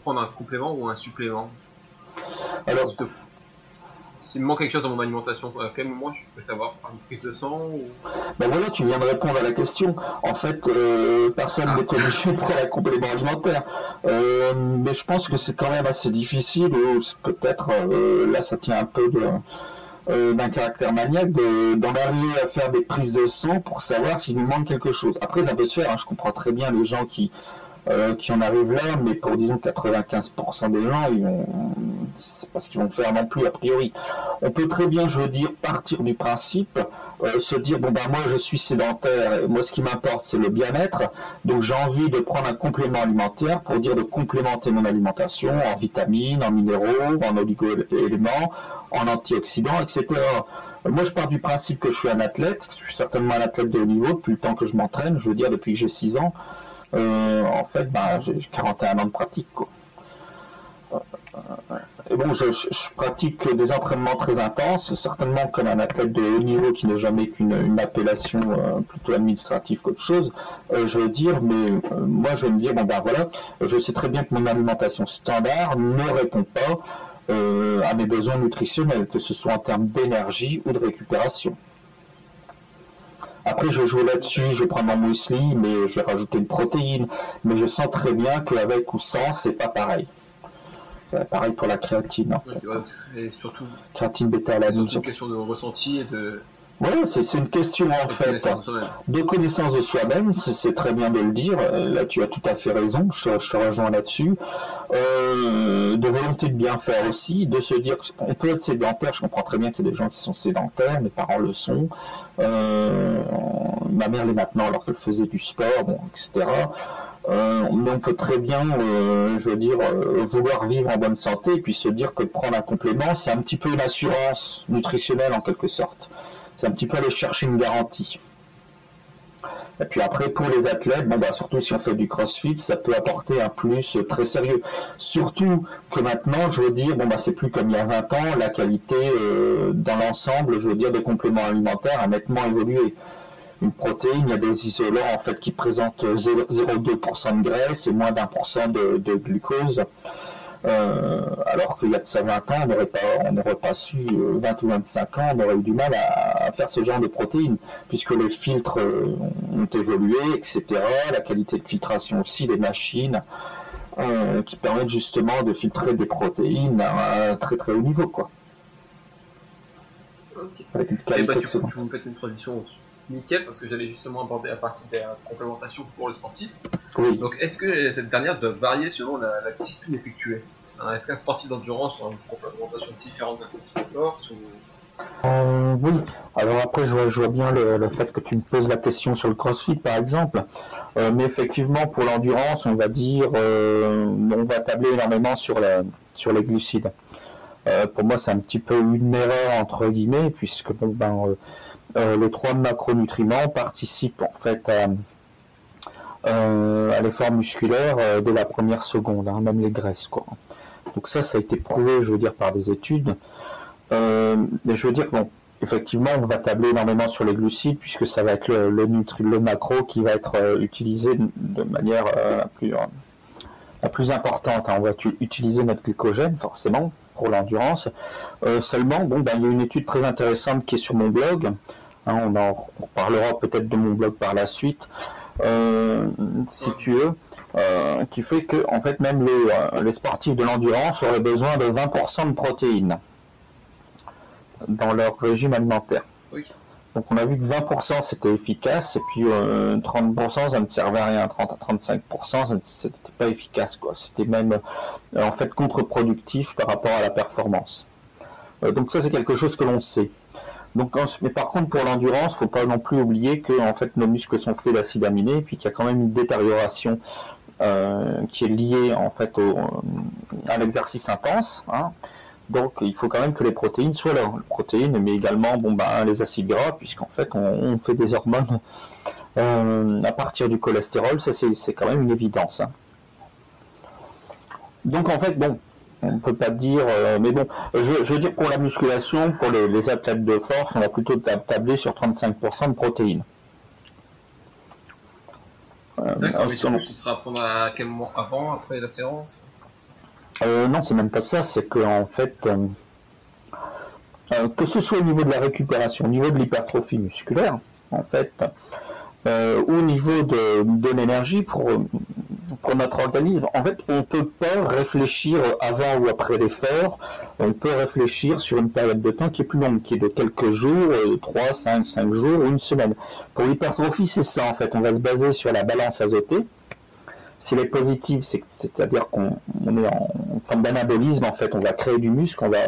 prendre un complément ou un supplément? Alors, s'il me manque quelque chose dans mon alimentation, à quel moment je peux savoir Par une prise de sang ou... Ben voilà, tu viens de répondre à la question. En fait, euh, personne n'est obligé de prendre un complément alimentaire. Euh, mais je pense que c'est quand même assez difficile, peut-être là ça tient un peu de euh, d'un caractère maniaque d'en arriver à faire des prises de sang pour savoir s'il nous manque quelque chose. Après, ça peut se faire, hein. je comprends très bien les gens qui, euh, qui en arrivent là, mais pour disons 95% des gens, ils vont, c'est pas ce qu'ils vont faire non plus a priori. On peut très bien, je veux dire, partir du principe, euh, se dire bon ben moi je suis sédentaire, moi ce qui m'importe c'est le bien-être, donc j'ai envie de prendre un complément alimentaire pour dire de complémenter mon alimentation en vitamines, en minéraux, en oligo-éléments, en antioxydants, etc. Moi, je pars du principe que je suis un athlète, je suis certainement un athlète de haut niveau depuis le temps que je m'entraîne, je veux dire depuis que j'ai 6 ans. Euh, en fait, ben, j'ai 41 ans de pratique. Et bon, je, pratique des entraînements très intenses, certainement comme un athlète de haut niveau qui n'a jamais qu'une appellation euh, plutôt administrative qu'autre chose, euh, je veux dire, mais moi je vais me dire, bon ben voilà, je sais très bien que mon alimentation standard ne répond pas euh, à mes besoins nutritionnels, que ce soit en termes d'énergie ou de récupération. Après, je jouer là-dessus, je prends mon muesli, mais je vais rajouter une protéine. Mais je sens très bien qu'avec ou sans, c'est pas pareil. C'est pareil pour la créatine. Et surtout, créatine bêta-alanine. C'est une question de ressenti et de, Voilà, c'est une question en fait. de connaissance de soi-même, c'est très bien de le dire, là tu as tout à fait raison, je, te rejoins là-dessus, euh, de volonté de bien faire aussi, de se dire qu'on peut être sédentaire, je comprends très bien qu'il y a des gens qui sont sédentaires, mes parents le sont, euh, ma mère l'est maintenant alors qu'elle faisait du sport, bon, etc. Euh, on peut très bien, je veux dire, vouloir vivre en bonne santé et puis se dire que prendre un complément, c'est un petit peu une assurance nutritionnelle en quelque sorte c'est un petit peu aller chercher une garantie. Et puis après, pour les athlètes, bon bah surtout si on fait du crossfit, ça peut apporter un plus très sérieux. Surtout que maintenant, je veux dire, bon bah c'est plus comme il y a 20 ans, la qualité euh, dans l'ensemble, je veux dire, des compléments alimentaires a nettement évolué. Une protéine, il y a des isolants en fait qui présentent 0,2% de graisse et moins d'un pour cent de glucose. Euh, alors qu'il y a de ça 20 ans, on n'aurait pas, on pas su, 20 euh, ou 25 ans, on aurait eu du mal à, faire ce genre de protéines, puisque les filtres euh, ont évolué, etc. La qualité de filtration aussi, des machines, qui permettent justement de filtrer des protéines à un très très haut niveau, quoi. Avec une qualité bah, tu fais une transition nickel parce que j'allais justement aborder la partie des complémentations pour le sportif. Donc est-ce que cette dernière doit varier selon la, discipline effectuée Est-ce qu'un sportif d'endurance a une complémentation différente d'un sportif de force ou... Euh, oui, alors après je vois, bien le, fait que tu me poses la question sur le crossfit par exemple, euh, mais effectivement pour l'endurance on va dire euh, on va tabler énormément sur, la, sur les glucides. pour moi c'est un petit peu une erreur entre guillemets puisque bon, ben, euh, les trois macronutriments participent en fait à, euh, l'effort musculaire euh, dès la première seconde, hein, même les graisses. Quoi. Donc ça, ça a été prouvé, je veux dire, par des études. mais je veux dire, bon, effectivement, on va tabler énormément sur les glucides puisque ça va être le, macro qui va être utilisé de manière la, plus, la plus importante. Hein. On va utiliser notre glycogène, forcément, pour l'endurance. Euh, seulement, bon, ben, il y a une étude très intéressante qui est sur mon blog. Hein, on en parlera peut-être de mon blog par la suite, euh, si tu veux, euh, qui fait que en fait même les, les sportifs de l'endurance auraient besoin de 20% de protéines dans leur régime alimentaire. Donc on a vu que 20% c'était efficace et puis 30% euh, ça ne servait à rien, 30 à 35% c'était pas efficace quoi. C'était même euh, en fait contre-productif par rapport à la performance. Euh, donc ça c'est quelque chose que l'on sait. Mais par contre pour l'endurance, faut pas non plus oublier que fait nos muscles sont faits d'acide aminé, et puis qu'il y a quand même une détérioration qui est liée en fait à l'exercice intense. Hein. Donc il faut quand même que les protéines soient là, les protéines, mais également bon, bah, les acides gras, puisqu'en fait on, fait des hormones euh, à partir du cholestérol, ça c'est quand même une évidence. Hein. Donc en fait, bon, on ne peut pas dire, euh, mais bon, je, veux dire pour la musculation, pour les, athlètes de force, on va plutôt tabler sur 35% de protéines. Euh, D'accord, mais ce sera à quel moment avant, après la séance? Euh, non, c'est même pas ça, c'est que en fait, euh, euh, que ce soit au niveau de la récupération, au niveau de l'hypertrophie musculaire, en fait, ou au niveau de, l'énergie pour, pour notre organisme, en fait, on ne peut pas réfléchir avant ou après l'effort, on peut réfléchir sur une période de temps qui est plus longue, qui est de quelques jours, 3, 5, 5 jours ou une semaine. Pour l'hypertrophie, c'est ça, en fait, on va se baser sur la balance azotée, s'il est positif, c'est-à-dire qu'on est en forme d'anabolisme, en fait, on va créer du muscle, on va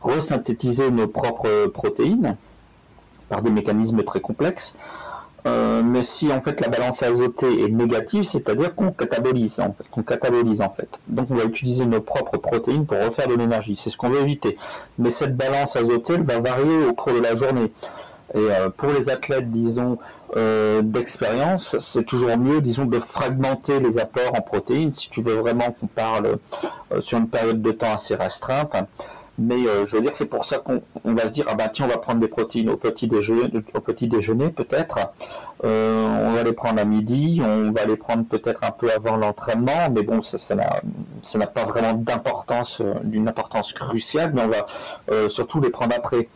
resynthétiser nos propres protéines par des mécanismes très complexes. Euh, mais si en fait la balance azotée est négative, c'est-à-dire qu'on catabolise en fait, qu'on catabolise en fait. Donc on va utiliser nos propres protéines pour refaire de l'énergie. C'est ce qu'on veut éviter. Mais cette balance azotée elle va varier au cours de la journée. Et euh, pour les athlètes, disons, euh, d'expérience, c'est toujours mieux, disons, de fragmenter les apports en protéines, si tu veux vraiment qu'on parle euh, sur une période de temps assez restreinte. Mais je veux dire, c'est pour ça qu'on va se dire, ah ben tiens, on va prendre des protéines au petit déjeuner, au petit déjeuner peut-être. on va les prendre à midi, on va les prendre peut-être un peu avant l'entraînement, mais bon, ça, ça n'a pas vraiment d'importance, d'une importance cruciale, mais on va surtout les prendre après.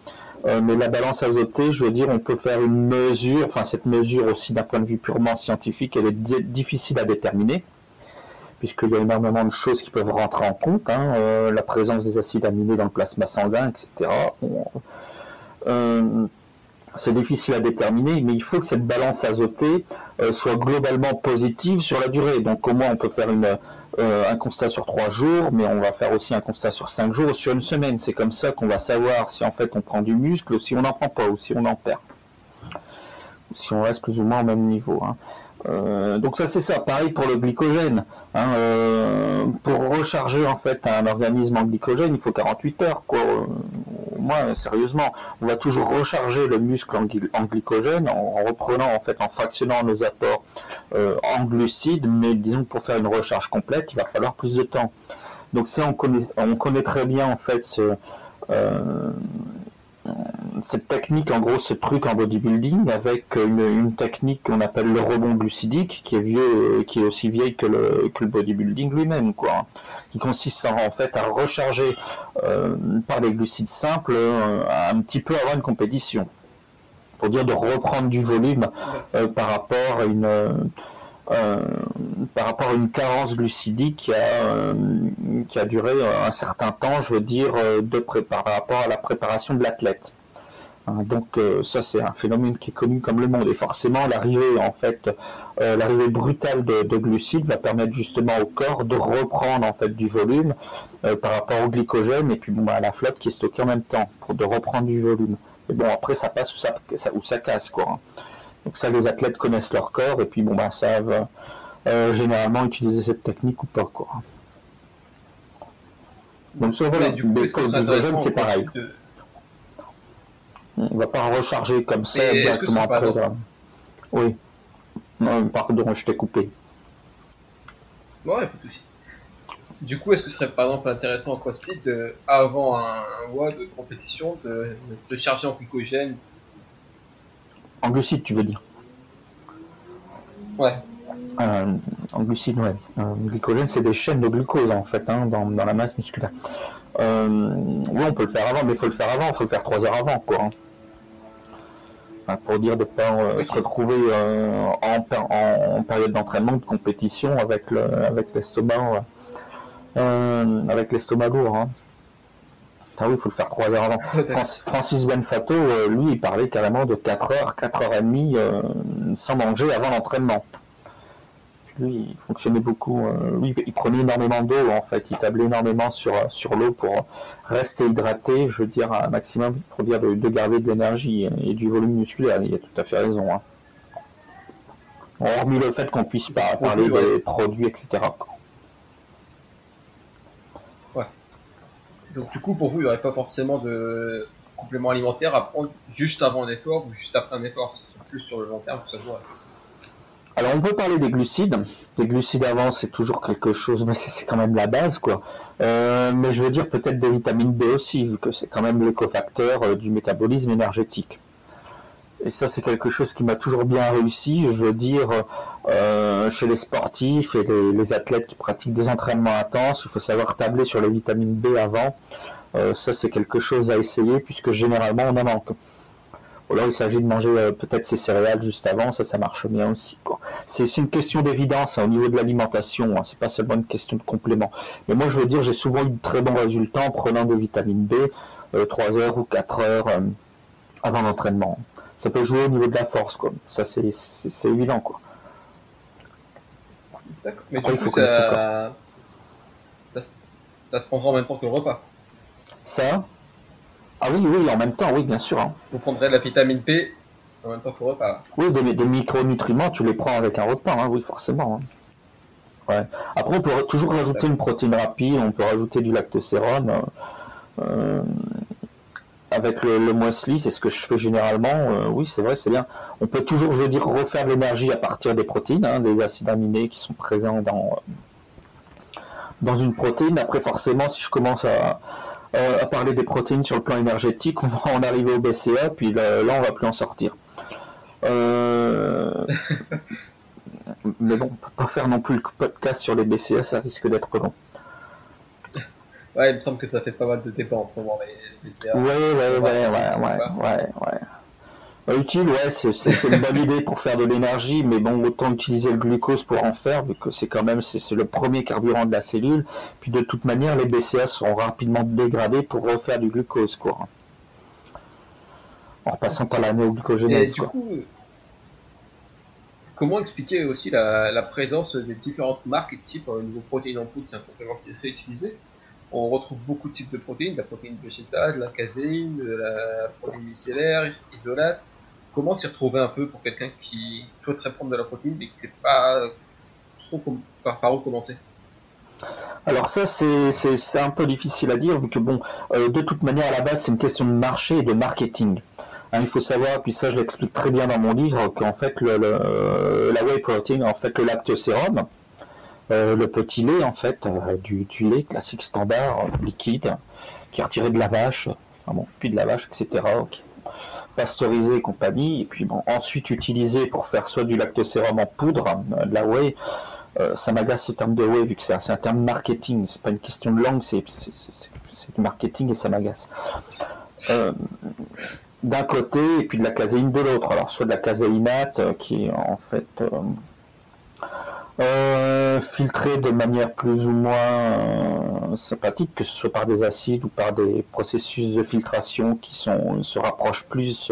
Euh, mais la balance azotée, je veux dire, on peut faire une mesure, enfin cette mesure aussi d'un point de vue purement scientifique, elle est difficile à déterminer, puisqu'il y a énormément de choses qui peuvent rentrer en compte, hein, euh, la présence des acides aminés dans le plasma sanguin, etc. Euh, c'est difficile à déterminer, mais il faut que cette balance azotée soit globalement positive sur la durée. Donc au moins on peut faire euh, un constat sur trois jours, mais on va faire aussi un constat sur cinq jours ou sur une semaine. C'est comme ça qu'on va savoir si en fait on prend du muscle ou si on n'en prend pas ou si on en perd. Ou si on reste plus ou moins au même niveau. Hein. Euh, donc ça c'est ça, pareil pour le glycogène. Hein, euh, pour recharger en fait un organisme en glycogène, il faut 48 heures. Quoi. Au moins, sérieusement, on va toujours recharger le muscle en, glycogène en, reprenant en fait, en fractionnant nos apports euh, en glucides, mais disons que pour faire une recharge complète, il va falloir plus de temps. Donc ça, on connaît, on connaît très bien en fait ce, cette technique, en gros, ce truc en bodybuilding avec une, technique qu'on appelle le rebond glucidique, qui est vieux, qui est aussi vieille que le, que le bodybuilding lui-même, quoi, qui consiste en, fait à recharger euh, par des glucides simples euh, un petit peu avant une compétition, pour dire de reprendre du volume euh, par rapport à une par rapport à une carence glucidique qui a, a duré un certain temps, je veux dire, de par rapport à la préparation de l'athlète. Hein, donc euh, ça c'est un phénomène qui est connu comme le monde et forcément l'arrivée en fait euh, l'arrivée brutale de, glucides va permettre justement au corps de reprendre en fait du volume euh, par rapport au glycogène et puis bah, à la flotte qui est stockée en même temps pour de reprendre du volume. Et bon après ça passe ou ça, ou ça casse quoi. Hein. Donc ça les athlètes connaissent leur corps et puis bon bah savent généralement utiliser cette technique ou pas quoi. Donc ça voilà, du coup, c'est pareil. On va pas recharger comme ça directement après. Oui. Non, pardon, je t'ai coupé. Ouais, pas de soucis. Du coup, est-ce que ce serait par exemple intéressant en CrossFit de, avant un, mois de compétition de, se charger en glycogène En glucides, tu veux dire? Ouais. Euh, en glucides, ouais. Euh, glycogène, c'est des chaînes de glucose en fait hein, dans, la masse musculaire. Euh, oui, on peut le faire avant, mais il faut le faire avant, il faut le faire trois heures avant, quoi. Hein pour dire de ne pas euh, se retrouver en, période d'entraînement, de compétition avec le avec l'estomac avec l'estomac lourd. Hein. Ah oui, il faut le faire trois heures avant. Francis, Benfato, lui, il parlait carrément de 4 heures, 4 heures et demie sans manger avant l'entraînement lui, il fonctionnait beaucoup. Euh, lui, il prenait énormément d'eau, en fait. Il tablait énormément sur, sur l'eau pour rester hydraté, je veux dire, un maximum, pour dire de, garder de l'énergie et du volume musculaire. Il a tout à fait raison. Hein. Hormis le fait qu'on puisse pas parler des produits, etc. Donc, du coup, pour vous, il n'y aurait pas forcément de complément alimentaire à prendre juste avant un effort ou juste après un effort. Ce plus sur le long terme que ça se. Alors on peut parler des glucides. Des glucides avant c'est toujours quelque chose, mais c'est quand même la base quoi. Euh, mais je veux dire peut-être des vitamines B aussi, vu que c'est quand même l'écofacteur euh, du métabolisme énergétique. Et ça c'est quelque chose qui m'a toujours bien réussi, je veux dire, euh, chez les sportifs et les, athlètes qui pratiquent des entraînements intenses, il faut savoir tabler sur les vitamines B avant. ça c'est quelque chose à essayer puisque généralement on en manque. Alors il s'agit de manger euh, peut-être ses céréales juste avant, ça ça marche bien aussi. C'est une question d'évidence hein, au niveau de l'alimentation, hein, c'est pas seulement une question de complément. Mais moi je veux dire, j'ai souvent eu de très bons résultats en prenant des vitamines B 3 euh, heures ou 4 heures euh, avant l'entraînement. Ça peut jouer au niveau de la force, quoi. ça c'est évident. Quoi. D'accord, mais du coup ça... ça... ça se prendra en même temps que le repas. Ça ah oui, oui, en même temps, oui, bien sûr. Hein. Vous prendrez de la vitamine P en même temps que repas. Oui, des, des micronutriments, tu les prends avec un repas, hein, oui, forcément. Hein. Ouais. Après, on peut toujours rajouter une protéine rapide, on peut rajouter du lactocérone. Euh, euh, avec le, le muesli, c'est ce que je fais généralement. Euh, oui, c'est vrai, c'est bien. On peut toujours, je veux dire, refaire de l'énergie à partir des protéines, des acides aminés qui sont présents dans, dans une protéine. Après, forcément, si je commence à, euh, à parler des protéines sur le plan énergétique, on va en arriver au BCA, puis là, on va plus en sortir. Euh, mais bon, on peut pas faire non plus le podcast sur les BCA, ça risque d'être long. Ouais, il me semble que ça fait pas mal de débats en ce moment, les BCA. Ouais, ouais, ouais, ouais, ouais, ouais, ouais. Bah, utile, ouais, c'est une bonne idée pour faire de l'énergie, mais bon, autant utiliser le glucose pour en faire, vu que c'est quand même c'est le premier carburant de la cellule. Puis de toute manière, les BCA seront rapidement dégradés pour refaire du glucose, quoi. en repassant par la néoglucogénèse. du coup, comment expliquer aussi la, présence des différentes marques et types au niveau protéines en poudre C'est un complément qui est utilisé. On retrouve beaucoup de types de protéines, la protéine végétale, la caséine, de la protéine micellaire, isolate. Comment s'y retrouver un peu pour quelqu'un qui souhaiterait prendre de la protéine mais qui ne sait pas trop par, où commencer? Alors ça c'est un peu difficile à dire vu que bon euh, de toute manière à la base c'est une question de marché et de marketing. Hein, il faut savoir, puis ça je l'explique très bien dans mon livre, qu'en fait la whey protein, en fait le lactosérum, euh, le petit lait en fait, euh, du, lait classique standard, liquide, qui est retiré de la vache, enfin bon, puis de la vache, etc. pasteurisé et compagnie, et puis bon, ensuite utilisé pour faire soit du lactosérum en poudre, euh, de la whey, ça m'agace ce terme de whey vu que c'est un terme marketing, c'est pas une question de langue, c'est du marketing et ça m'agace d'un côté et puis de la caséine de l'autre. Alors soit de la caséinate euh, qui est en fait euh, euh, filtrée de manière plus ou moins sympathique, que ce soit par des acides ou par des processus de filtration qui sont, se rapprochent plus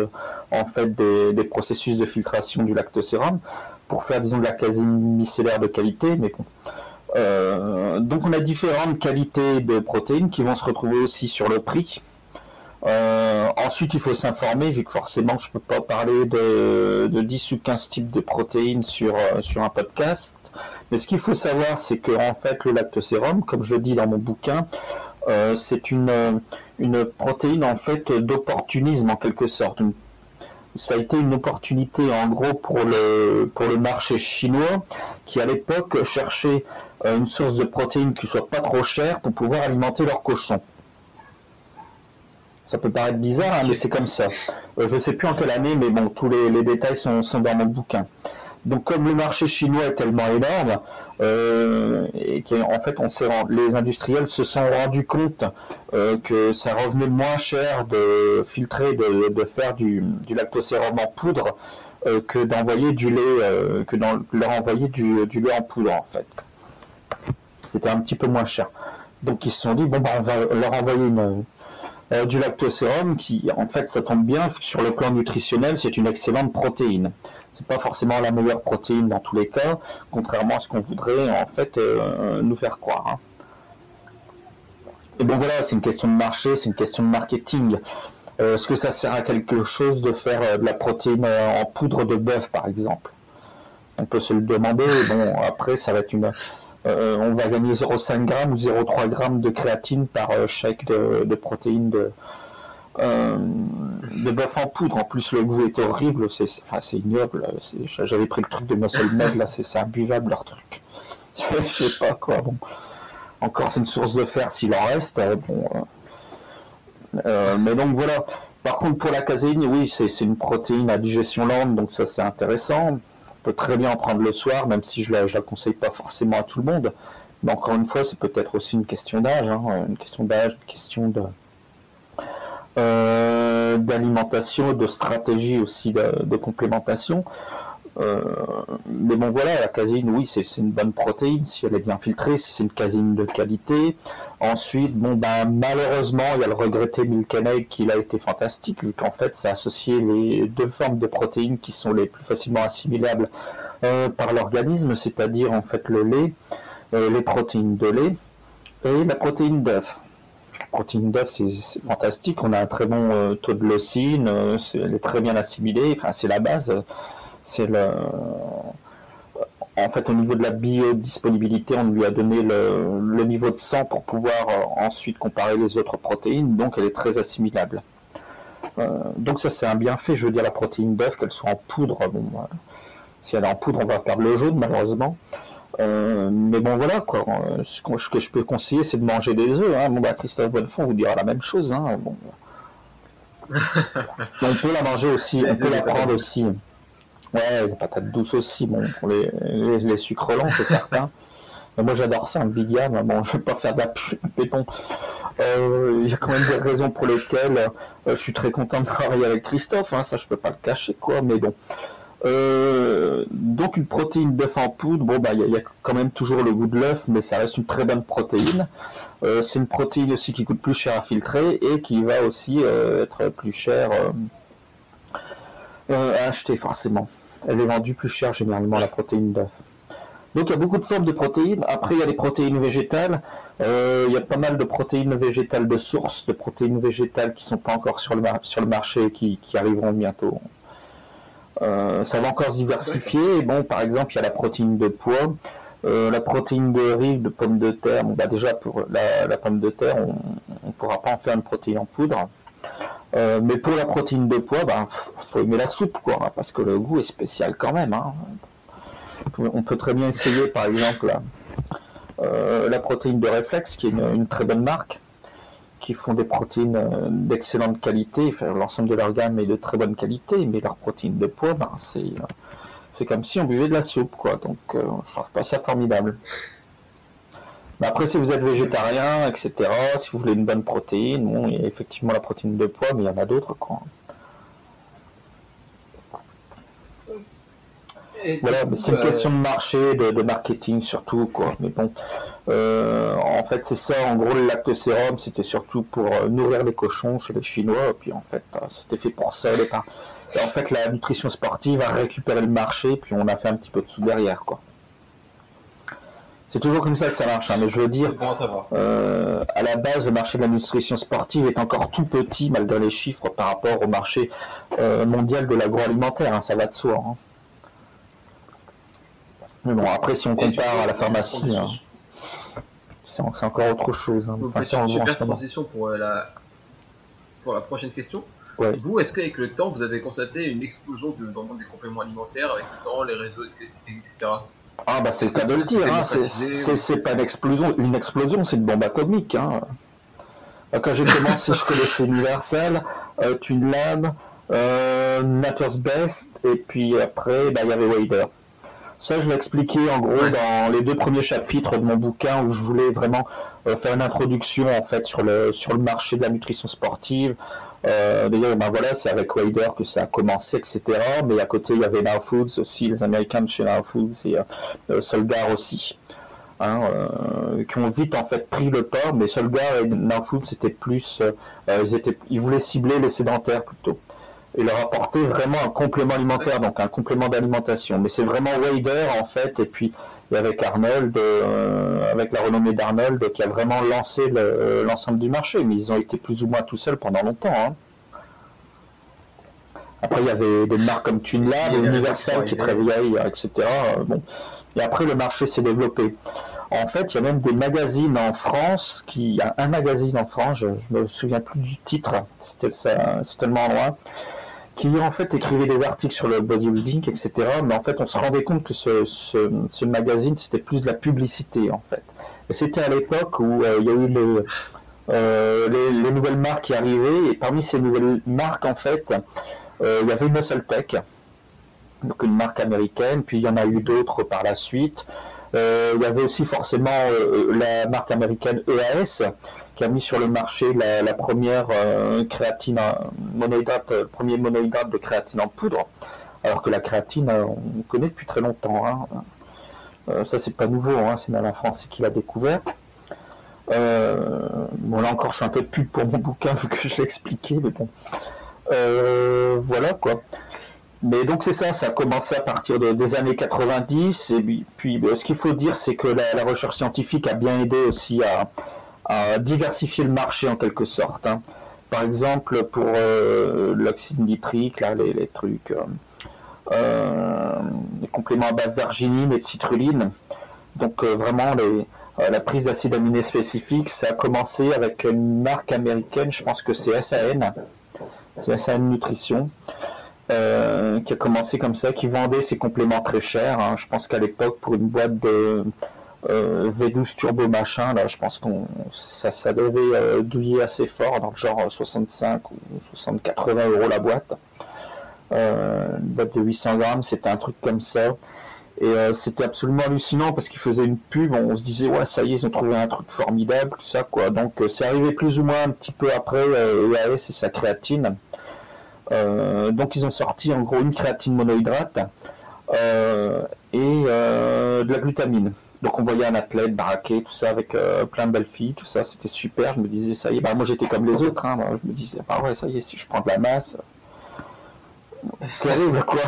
en fait des, processus de filtration du lactosérum pour faire disons de la caséine micellaire de qualité, mais bon. donc on a différentes qualités de protéines qui vont se retrouver aussi sur le prix. Euh, ensuite, il faut s'informer, vu que forcément, je peux pas parler de, de 10 ou 15 types de protéines sur, euh, sur un podcast. Mais ce qu'il faut savoir, c'est que en fait, le lactosérum, comme je dis dans mon bouquin, euh, c'est une, une protéine en fait d'opportunisme en quelque sorte. Ça a été une opportunité en gros pour le, pour le marché chinois qui à l'époque cherchait une source de protéines qui soit pas trop chère pour pouvoir alimenter leurs cochons. Ça peut paraître bizarre, hein, mais c'est comme ça. Euh, je ne sais plus en quelle année, mais bon, tous les, détails sont, dans mon bouquin. Donc comme le marché chinois est tellement énorme, euh, et fait on les industriels se sont rendus compte euh, que ça revenait moins cher de filtrer, de, faire du, lactosérum en poudre que d'envoyer du lait, que dans, leur envoyer du, lait en poudre en fait. C'était un petit peu moins cher. Donc ils se sont dit bon bah on va leur envoyer euh, du lactosérum qui, en fait, ça tombe bien, sur le plan nutritionnel, c'est une excellente protéine. C'est pas forcément la meilleure protéine dans tous les cas, contrairement à ce qu'on voudrait, en fait, euh, nous faire croire. Hein. Et bon voilà, c'est une question de marché, c'est une question de marketing. Euh, est-ce que ça sert à quelque chose de faire de la protéine en poudre de bœuf, par exemple? On peut se le demander. Bon, après, ça va être une, euh, on va gagner 0,5 g ou 0,3 g de créatine par euh, chèque de, protéines de, euh, de bœuf en poudre. En plus, le goût est horrible, c'est ignoble. J'avais pris le truc de Muscle Med, là, c'est imbuvable leur truc. Je sais pas quoi. Bon. Encore, c'est une source de fer s'il en reste. Bon, mais donc voilà. Par contre, pour la caséine, oui, c'est une protéine à digestion lente, donc ça c'est intéressant peut très bien en prendre le soir, même si je ne la, conseille pas forcément à tout le monde. Mais encore une fois, c'est peut-être aussi une question d'âge, hein, une question d'âge, une question de euh, d'alimentation, de stratégie aussi de complémentation. Euh, mais bon voilà, la caséine, oui, c'est une bonne protéine si elle est bien filtrée, si c'est une caséine de qualité. Ensuite, bon ben malheureusement, il y a le regretté Milk qui a été fantastique, vu qu'en fait, c'est associé les deux formes de protéines qui sont les plus facilement assimilables euh, par l'organisme, c'est-à-dire en fait le lait, les protéines de lait et la protéine d'œuf. D'œuf, c'est fantastique, on a un très bon taux de leucine, elle est très bien assimilée, enfin c'est la base c'est le en fait, au niveau de la biodisponibilité, on lui a donné le, niveau de sang pour pouvoir euh, ensuite comparer les autres protéines, donc elle est très assimilable. Euh, donc ça, c'est un bienfait, je veux dire, la protéine d'œuf, qu'elle soit en poudre. Bon, si elle est en poudre, on va perdre le jaune, malheureusement. Euh, mais bon, voilà, quoi. Ce que je peux conseiller, c'est de manger des œufs. Hein. Bon, bah, Christophe Bonnefond vous dira la même chose. Hein. Bon. on peut la manger aussi, on peut la prendre aussi. Ouais, les patates douces aussi, bon, pour les, les, sucres lents, c'est certain. moi j'adore ça, un Big mais bon, je vais pas faire de la mais bon, euh, il y a quand même des raisons pour lesquelles euh, je suis très content de travailler avec Christophe, hein, ça je peux pas le cacher, quoi, mais bon. Euh, donc une protéine d'œuf en poudre, bon bah il y, a quand même toujours le goût de l'œuf, mais ça reste une très bonne protéine. c'est une protéine aussi qui coûte plus cher à filtrer et qui va aussi être plus cher à acheter forcément. Elle est vendue plus cher généralement la protéine d'œuf. Donc il y a beaucoup de formes de protéines. Après, il y a les protéines végétales. Euh, il y a pas mal de protéines végétales de source, de protéines végétales qui sont pas encore sur le, marché, qui, qui arriveront bientôt. Euh, ça va encore se diversifier. bon, par exemple, il y a la protéine de pois, euh, la protéine de riz, de pomme de terre. Bon, bah déjà, pour la, pomme de terre, on ne pourra pas en faire une protéine en poudre. mais pour la protéine de pois, il bah, faut aimer la soupe, quoi, parce que le goût est spécial quand même. Hein on peut très bien essayer par exemple euh, la protéine de réflexe, qui est une, très bonne marque, qui font des protéines euh, d'excellente qualité, l'ensemble de leur gamme est de très bonne qualité, mais leur protéine de poids, ben, c'est comme si on buvait de la soupe, quoi. Donc euh, je trouve pas ça formidable. Mais après, si vous êtes végétarien, etc., si vous voulez une bonne protéine, il y a effectivement la protéine de poids, mais il y en a d'autres, quoi. Voilà, c'est une euh, question de marché, de, marketing surtout, quoi. Mais bon, euh, en fait, c'est ça. En gros, le lactosérum, c'était surtout pour euh, nourrir les cochons chez les Chinois. Et puis, en fait, c'était fait pour ça Et en fait, la nutrition sportive a récupéré le marché, puis on a fait un petit peu de sous derrière, quoi. C'est toujours comme ça que ça marche, hein, mais je veux dire, à la base, le marché de la nutrition sportive est encore tout petit, malgré les chiffres, par rapport au marché mondial de l'agroalimentaire, hein, ça va de soi. Hein. Mais bon, après, si on compare à la pharmacie, hein, c'est encore autre chose. Hein. Enfin, super transition pour euh, la, pour la prochaine question. Vous, est-ce qu'avec le temps, vous avez constaté une explosion du, dans le monde des compléments alimentaires avec le temps, les réseaux, etc. Ah bah c'est le cas de le dire, hein. c'est pas une explosion, une explosion c'est une bombe atomique. Hein. Bah, quand j'ai commencé, je connaissais Universal, euh, TuneLab, euh, Nature's Best, et puis après, bah, il y avait Wader. Ça, je l'ai expliqué en gros dans les deux premiers chapitres de mon bouquin où je voulais vraiment euh, faire une introduction en fait sur le sur le marché de la nutrition sportive. Euh, D'ailleurs, ben voilà, c'est avec Wader que ça a commencé, etc. Mais à côté, il y avait Now Foods aussi, les Américains de chez Now Foods et euh, Solgar aussi. Hein, euh, qui ont vite en fait pris le pas, mais Solgar et Now Foods c'était plus, ils, étaient, ils voulaient cibler les sédentaires plutôt et leur apporter vraiment un complément alimentaire, donc un complément d'alimentation. Mais c'est vraiment Wader en fait, et puis avec Arnold, euh, avec la renommée d'Arnold, qui a vraiment lancé l'ensemble du marché. Mais ils ont été plus ou moins tout seuls pendant longtemps. Hein. Après, il y avait des marques comme TuneLab, Universal qui est très vieille, etc. Bon. Et après, le marché s'est développé. En fait, il y a même des magazines en France, qui, il y a un magazine en France, je, ne me souviens plus du titre, c'était tellement loin, qui en fait écrivait des articles sur le bodybuilding, etc. Mais en fait, on se rendait compte que ce, magazine, c'était plus de la publicité, en fait. C'était à l'époque où euh, il y a eu euh, les, les, nouvelles marques qui arrivaient, et parmi ces nouvelles marques, en fait, euh, il y avait Muscle Tech, donc une marque américaine, puis il y en a eu d'autres par la suite. il y avait aussi forcément la marque américaine EAS, qui a mis sur le marché la, première euh, créatine monohydrate, euh, premier monohydrate de créatine en poudre, alors que la créatine, euh, on connaît depuis très longtemps. Hein. ça, c'est pas nouveau, hein, c'est la France qui l'a découvert. bon, là encore, je suis un peu de pub pour mon bouquin vu que je l'ai expliqué, mais bon. voilà quoi. Mais donc c'est ça, ça a commencé à partir des années 90. Et puis, ce qu'il faut dire, c'est que la, recherche scientifique a bien aidé aussi à, à diversifier le marché en quelque sorte. Hein. Par exemple, pour euh, l'oxyde nitrique, les, trucs, euh, euh, les compléments à base d'arginine et de citrulline. Donc vraiment, les, la prise d'acide aminé spécifique, ça a commencé avec une marque américaine, je pense que c'est SAN, c'est SAN Nutrition. qui a commencé comme ça, qui vendait ses compléments très chers. Hein. Je pense qu'à l'époque, pour une boîte de euh, V12 turbo machin, là, je pense qu'on ça, ça devait euh, douiller assez fort, dans le genre 65 ou 60, 80 euros la boîte. Euh, une boîte de 800 grammes, c'était un truc comme ça. Et euh, c'était absolument hallucinant parce qu'ils faisaient une pub, on se disait ouais ça y est ils ont trouvé un truc formidable, tout ça quoi. Donc c'est arrivé plus ou moins un petit peu après EAS et sa créatine. donc ils ont sorti en gros une créatine monohydrate et de la glutamine. Donc on voyait un athlète baraqué, tout ça, avec euh, plein de belles filles, tout ça, c'était super. Je me disais, ça y est, bah, moi j'étais comme les autres, hein, je me disais, bah ouais, ça y est, si je prends de la masse. terrible quoi.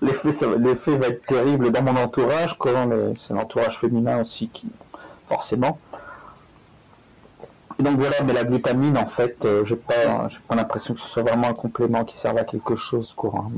L'effet va être terrible dans mon entourage, c'est l'entourage féminin aussi qui, forcément. donc voilà, mais la glutamine en fait, euh, j'ai pas, pas l'impression que ce soit vraiment un complément qui serve à quelque chose courant.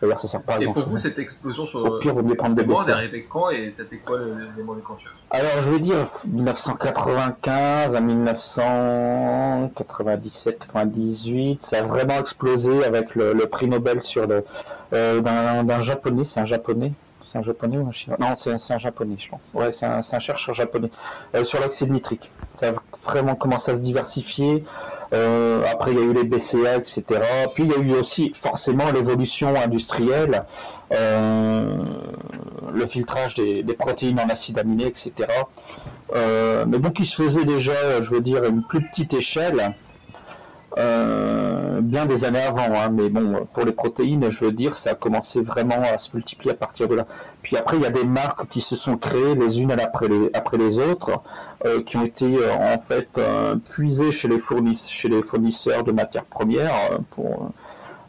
D'ailleurs, ça sert pas à Et pour vous, cette explosion sur Au pire, vous prendre des Elle est arrivée quand et c'était quoi l'élément déclencheur Alors, je vais dire 1995 à 1997, 98, ça a vraiment explosé avec le, prix Nobel sur le euh, d'un japonais, c'est un japonais? C'est un japonais ou un chinois Non, c'est un japonais, je pense. Ouais, c'est un, un, chercheur japonais. Euh, sur l'oxyde nitrique. Ça a vraiment commencé à se diversifier. Euh, après, il y a eu les BCA, etc. Puis il y a eu aussi forcément l'évolution industrielle, euh, le filtrage des, protéines en acides aminés, etc. Euh, mais bon, qui se faisait déjà, je veux dire, à une plus petite échelle. Euh, bien des années avant, hein, mais bon, pour les protéines, je veux dire, ça a commencé vraiment à se multiplier à partir de là. Puis après, il y a des marques qui se sont créées les unes après les, après les autres, euh, qui ont été euh, en fait puisées chez les, chez les fournisseurs de matières premières pour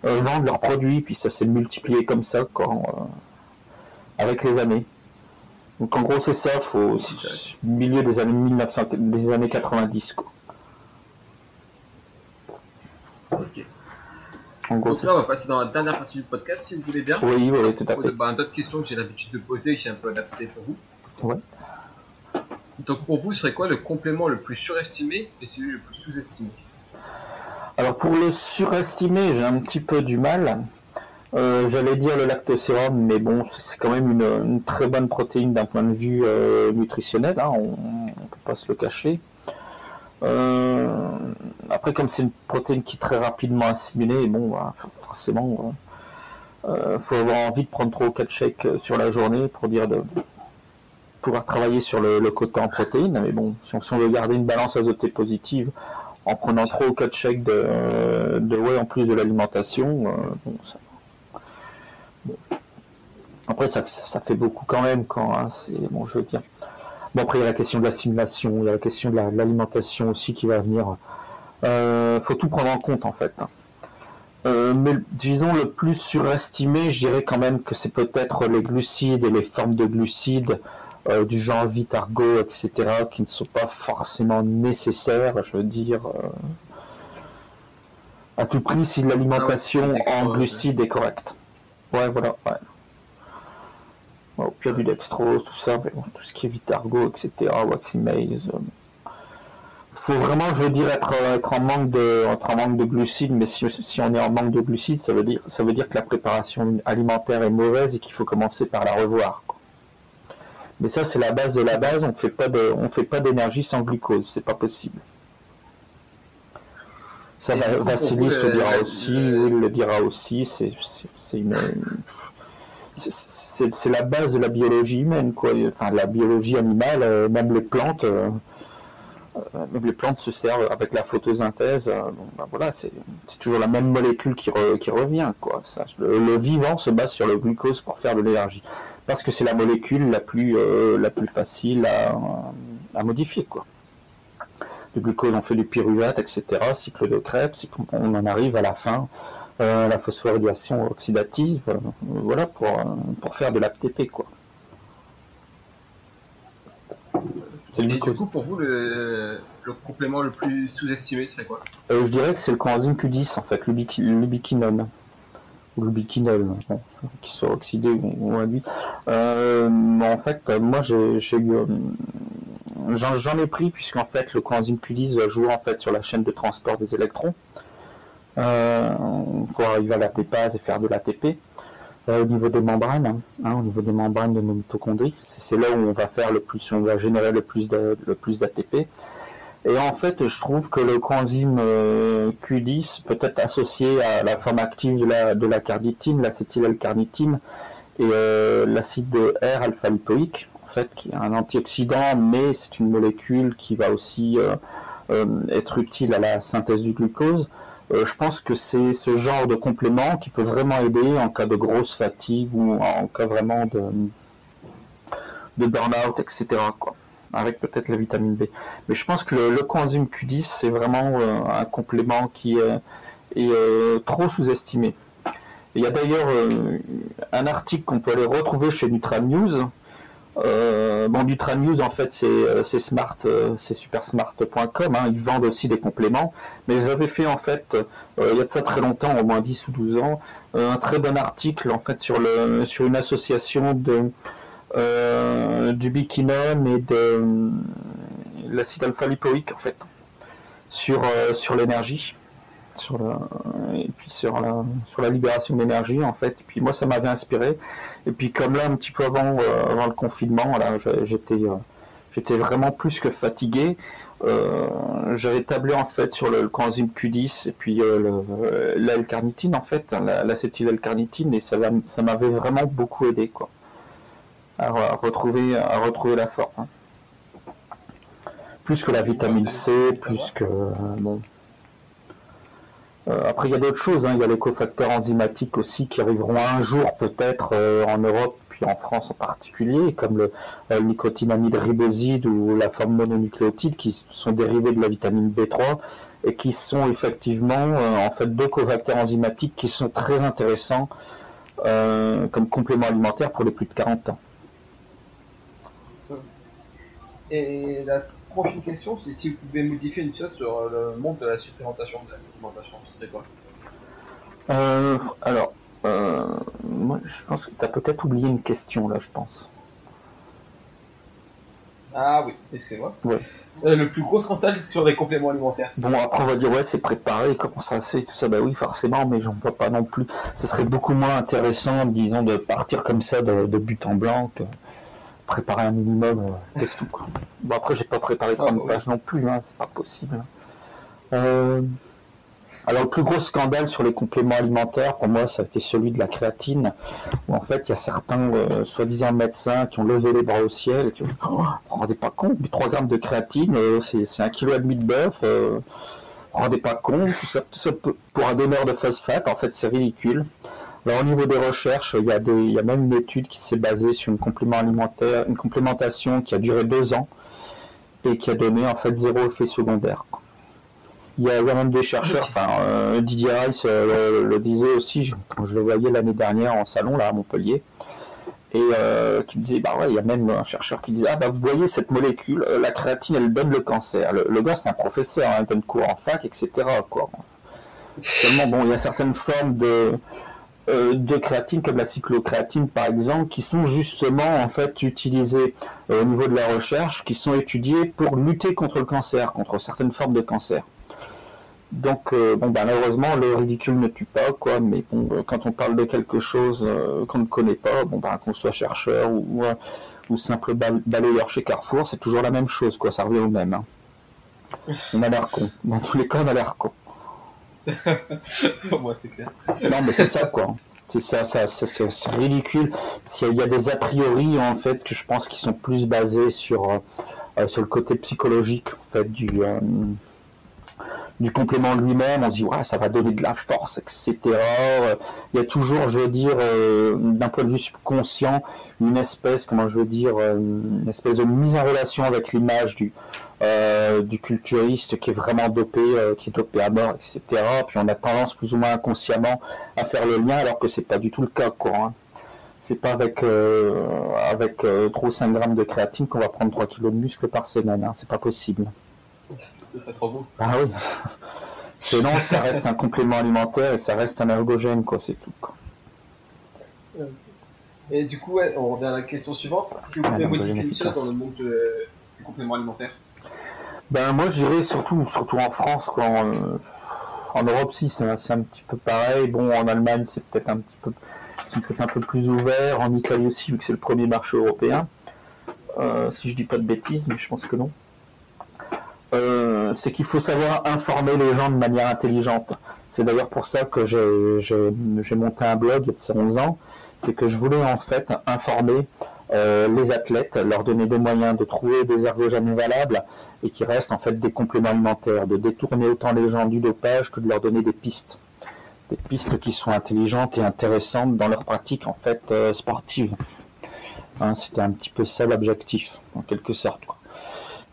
vendre leurs produits, puis ça s'est multiplié comme ça quand, avec les années. Donc en gros, c'est ça, faut milieu des années 1900, des années 90 quoi. Ok. Donc là, on va passer dans la dernière partie du podcast, si vous voulez bien. Oui, oui, tout à fait. Bah, D'autres questions que j'ai l'habitude de poser, j'ai un peu adapté pour vous. Ouais. Donc pour vous, ce serait quoi le complément le plus surestimé et celui le plus sous-estimé? Alors pour le surestimé, j'ai un petit peu du mal. Euh, j'allais dire le lactosérum, mais bon, c'est quand même une, très bonne protéine d'un point de vue euh, nutritionnel, hein, on ne peut pas se le cacher. Euh, après, comme c'est une protéine qui est très rapidement assimilée, bon, bah, forcément, il euh, faut avoir envie de prendre 3 ou 4 chèques euh, sur la journée pour dire de pouvoir travailler sur le, côté en protéines. Mais bon, si on, veut garder une balance azotée positive en prenant 3 ou 4 chèques de, de whey en plus de l'alimentation, bon, Après, ça, ça, fait beaucoup quand même quand hein, c'est bon, je veux dire. Bon, après, il y a la question de l'assimilation, il y a la question de l'alimentation aussi qui va venir. Euh, faut tout prendre en compte, en fait. Euh, mais disons, le plus surestimé, je dirais quand même que c'est peut-être les glucides et les formes de glucides euh, du genre Vitargo, etc., qui ne sont pas forcément nécessaires, je veux dire. Euh, à tout prix, si l'alimentation ah en glucides est correcte. Ouais, voilà. Ouais au pire du dextrose, tout ça, tout ce qui est Vitargo, etc., Waxy Maze. Euh, faut vraiment, je veux dire, être, être, en manque de, être en manque de glucides, mais si, on est en manque de glucides, ça veut dire, ça veut dire que la préparation alimentaire est mauvaise et qu'il faut commencer par la revoir. Mais ça, c'est la base de la base. On fait pas de, on fait pas d'énergie sans glucose. C'est pas possible. Ça, Vassilis le, dira aussi. il le dira aussi. C'est une, c'est la base de la biologie humaine, quoi. Enfin, la biologie animale, euh, même les plantes, euh, euh, même les plantes se servent avec la photosynthèse. Ben voilà, c'est toujours la même molécule qui, revient, quoi. le, vivant se base sur le glucose pour faire de l'énergie, parce que c'est la molécule la plus, la plus facile à, modifier, quoi. Le glucose, on fait du pyruvate, etc. Cycle de Krebs, on en arrive à la fin la phosphorylation oxydative, euh, voilà, pour, euh, pour faire de l'ATP, quoi. Et du coup, pour vous, le, complément le plus sous-estimé serait quoi? Je dirais que c'est le coenzyme Q10, en fait, l'ubiquinone. Ou l'ubiquinol, qui soit oxydé ou, induit. en fait, moi, j'ai eu... J'en ai pris, puisqu'en fait, le coenzyme Q10 joue en fait sur la chaîne de transport des électrons euh, pour arriver à la et faire de l'ATP. Euh, au niveau des membranes, hein, au niveau des membranes de nos mitochondries, c'est là où on va faire le plus, on va générer le plus d'ATP. Et en fait, je trouve que le coenzyme euh, Q10 peut être associé à la forme active de la, de la carnitine, l'acétyl-L-carnitine et euh, l'acide R-alpha-lipoïque, en fait, qui est un antioxydant, mais c'est une molécule qui va aussi être utile à la synthèse du glucose. Euh, je pense que c'est ce genre de complément qui peut vraiment aider en cas de grosse fatigue ou en cas vraiment de, burn-out, etc. Quoi, avec peut-être la vitamine B. Mais je pense que le, coenzyme Q10, c'est vraiment euh, un complément qui est, est trop sous-estimé. Il y a d'ailleurs un article qu'on peut aller retrouver chez Nutra News. Bon, Nutra News, en fait, c'est smart, c'est supersmart.com. Hein, ils vendent aussi des compléments, mais ils avaient fait en fait, il y a de ça très longtemps, au moins 10 ou 12 ans, un très bon article en fait sur une association de euh, du biquinone et de euh, l'acide alpha-lipoïque en fait sur euh, l'énergie et puis sur la sur la libération d'énergie en fait. Et puis moi ça m'avait inspiré et puis comme là un petit peu avant avant le confinement là j'étais j'étais vraiment plus que fatigué j'avais établi en fait sur le, coenzyme Q10 et puis l'L-carnitine en fait l'acétyl-L-carnitine et ça ça m'avait vraiment beaucoup aidé quoi à, retrouver, à retrouver la forme. Hein. Plus que la vitamine C, plus que. Euh, bon. Euh, après, il y a d'autres choses. Hein. Il y a les cofacteurs enzymatiques aussi qui arriveront un jour peut-être euh, en Europe, puis en France en particulier, comme le, nicotinamide riboside ou la forme mononucléotide qui sont dérivés de la vitamine B3 et qui sont effectivement en fait deux cofacteurs enzymatiques qui sont très intéressants comme complément alimentaire pour les plus de 40 ans. Et la prochaine question, c'est si vous pouvez modifier une chose sur le monde de la supplémentation, de l'alimentation, ce serait quoi? Euh, Alors, euh, moi je pense que tu as peut-être oublié une question là, je pense. Ah oui, excusez-moi. Euh, le plus gros scandale sur les compléments alimentaires. Bon, après on va dire, ouais, c'est préparé, comment ça se fait, tout ça, bah oui, forcément, mais j'en vois pas non plus. Ce serait beaucoup moins intéressant, disons, de partir comme ça de, de but en blanc préparer un minimum, euh, tout. Bon, après, j'ai pas préparé 30 ah, pages non plus, hein, c'est pas possible. Euh, alors, le plus gros scandale sur les compléments alimentaires, pour moi, ça a été celui de la créatine, où en fait, il y a certains euh, soi-disant médecins qui ont levé les bras au ciel et qui ont dit oh, Vous rendez pas compte, mais 3 grammes de créatine, c'est un kilo et demi de bœuf, vous rendez pas compte, tout ça, tout ça pour un donneur de phosphate, en fait, c'est ridicule. Alors, au niveau des recherches, il y, a des, il y a même une étude qui s'est basée sur une complément alimentaire, une complémentation qui a duré deux ans et qui a donné en fait zéro effet secondaire. Il y a, même des chercheurs, enfin euh, Didier Rice euh, le, disait aussi quand je le voyais l'année dernière en salon là à Montpellier, et euh, qui me disait bah ouais il y a même un chercheur qui disait ah bah vous voyez cette molécule, la créatine elle donne le cancer. Le, gars c'est un professeur, hein, il donne cours en fac etc quoi. Seulement bon il y a certaines formes de euh, de créatine comme la cyclocréatine par exemple qui sont justement en fait utilisées euh, au niveau de la recherche qui sont étudiées pour lutter contre le cancer contre certaines formes de cancer. Donc euh, bon bah, malheureusement le ridicule ne tue pas quoi mais bon quand on parle de quelque chose qu'on ne connaît pas bon bah qu'on soit chercheur ou, ou simple balayeur chez Carrefour c'est toujours la même chose quoi ça revient au même hein. on a l'air con. Dans tous les cas on a l'air con C'est. Non, mais c'est ça, quoi. C'est ça, ça c'est ridicule. Parce qu'il y a des a priori, en fait, que je pense qui sont plus basés sur, euh, sur le côté psychologique, en fait, du, euh, du complément lui-même. On se dit, ouais, ça va donner de la force, etc. Il y a toujours, je veux dire, euh, d'un point de vue subconscient, une espèce, comment je veux dire, une espèce de mise en relation avec l'image du, euh, du culturiste qui est vraiment dopé, euh, qui est dopé à mort, etc. Puis on a tendance plus ou moins inconsciemment à faire le lien, alors que c'est pas du tout le cas, quoi. Hein. C'est pas avec euh, avec trop 5 grammes de créatine qu'on va prendre 3 kilos de muscle par semaine, hein. c'est pas possible. Ce serait trop beau. Ah oui. Sinon, ça reste un complément alimentaire et ça reste un ergogène, quoi, c'est tout. Et du coup, on revient à la question suivante. Si vous pouvez modifier une chose dans le monde du complément alimentaire ben moi je dirais surtout surtout en France quand euh, en Europe si c'est un, petit peu pareil. Bon en Allemagne c'est peut-être un petit peu peut-être un peu plus ouvert. En Italie aussi vu que c'est le premier marché européen. Euh, si je dis pas de bêtises mais je pense que non. Euh, c'est qu'il faut savoir informer les gens de manière intelligente. C'est d'ailleurs pour ça que j'ai monté un blog il y a 11 ans. C'est que je voulais en fait informer euh, les athlètes, leur donner des moyens de trouver des ergogènes valables et qui restent en fait des compléments alimentaires, de détourner autant les gens du dopage que de leur donner des pistes, des pistes qui sont intelligentes et intéressantes dans leur pratique en fait euh, sportive. Hein, c'était un petit peu ça l'objectif, en quelque sorte.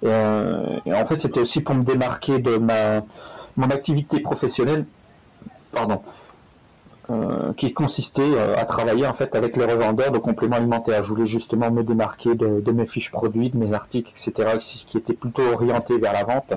Euh, et, en fait, c'était aussi pour me démarquer de ma mon activité professionnelle pardon, qui consistait à travailler en fait avec les revendeurs de compléments alimentaires. Je voulais justement me démarquer de, mes fiches produits, de mes articles, etc., qui étaient plutôt orientés vers la vente.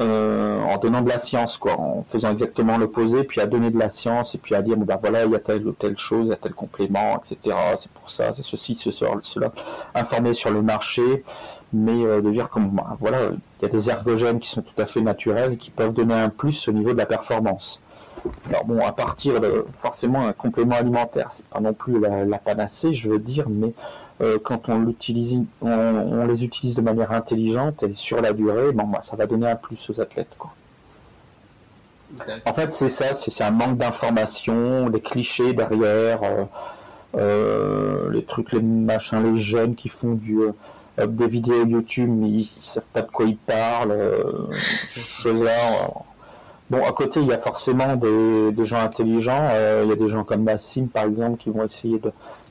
en donnant de la science, quoi, en faisant exactement l'opposé, puis à donner de la science, et puis à dire, ben voilà, il y a telle ou telle chose, il y a tel complément, etc. C'est pour ça, c'est ceci, ce, cela. Informer sur le marché, mais euh, de dire comme bah, voilà, il y a des ergogènes qui sont tout à fait naturels et qui peuvent donner un plus au niveau de la performance. Alors bon, à partir de forcément un complément alimentaire, c'est pas non plus la, panacée, je veux dire, mais euh, quand on l'utilise, on, les utilise de manière intelligente et sur la durée, bon, bah, ça va donner un plus aux athlètes, quoi. En fait, c'est ça, c'est un manque d'information, les clichés derrière, euh, les trucs, les machins, les jeunes qui font du des vidéos YouTube, mais ils, savent pas de quoi ils parlent. Euh, bon, à côté, il y a forcément des, gens intelligents. Euh, il y a des gens comme Nassim, par exemple, qui vont essayer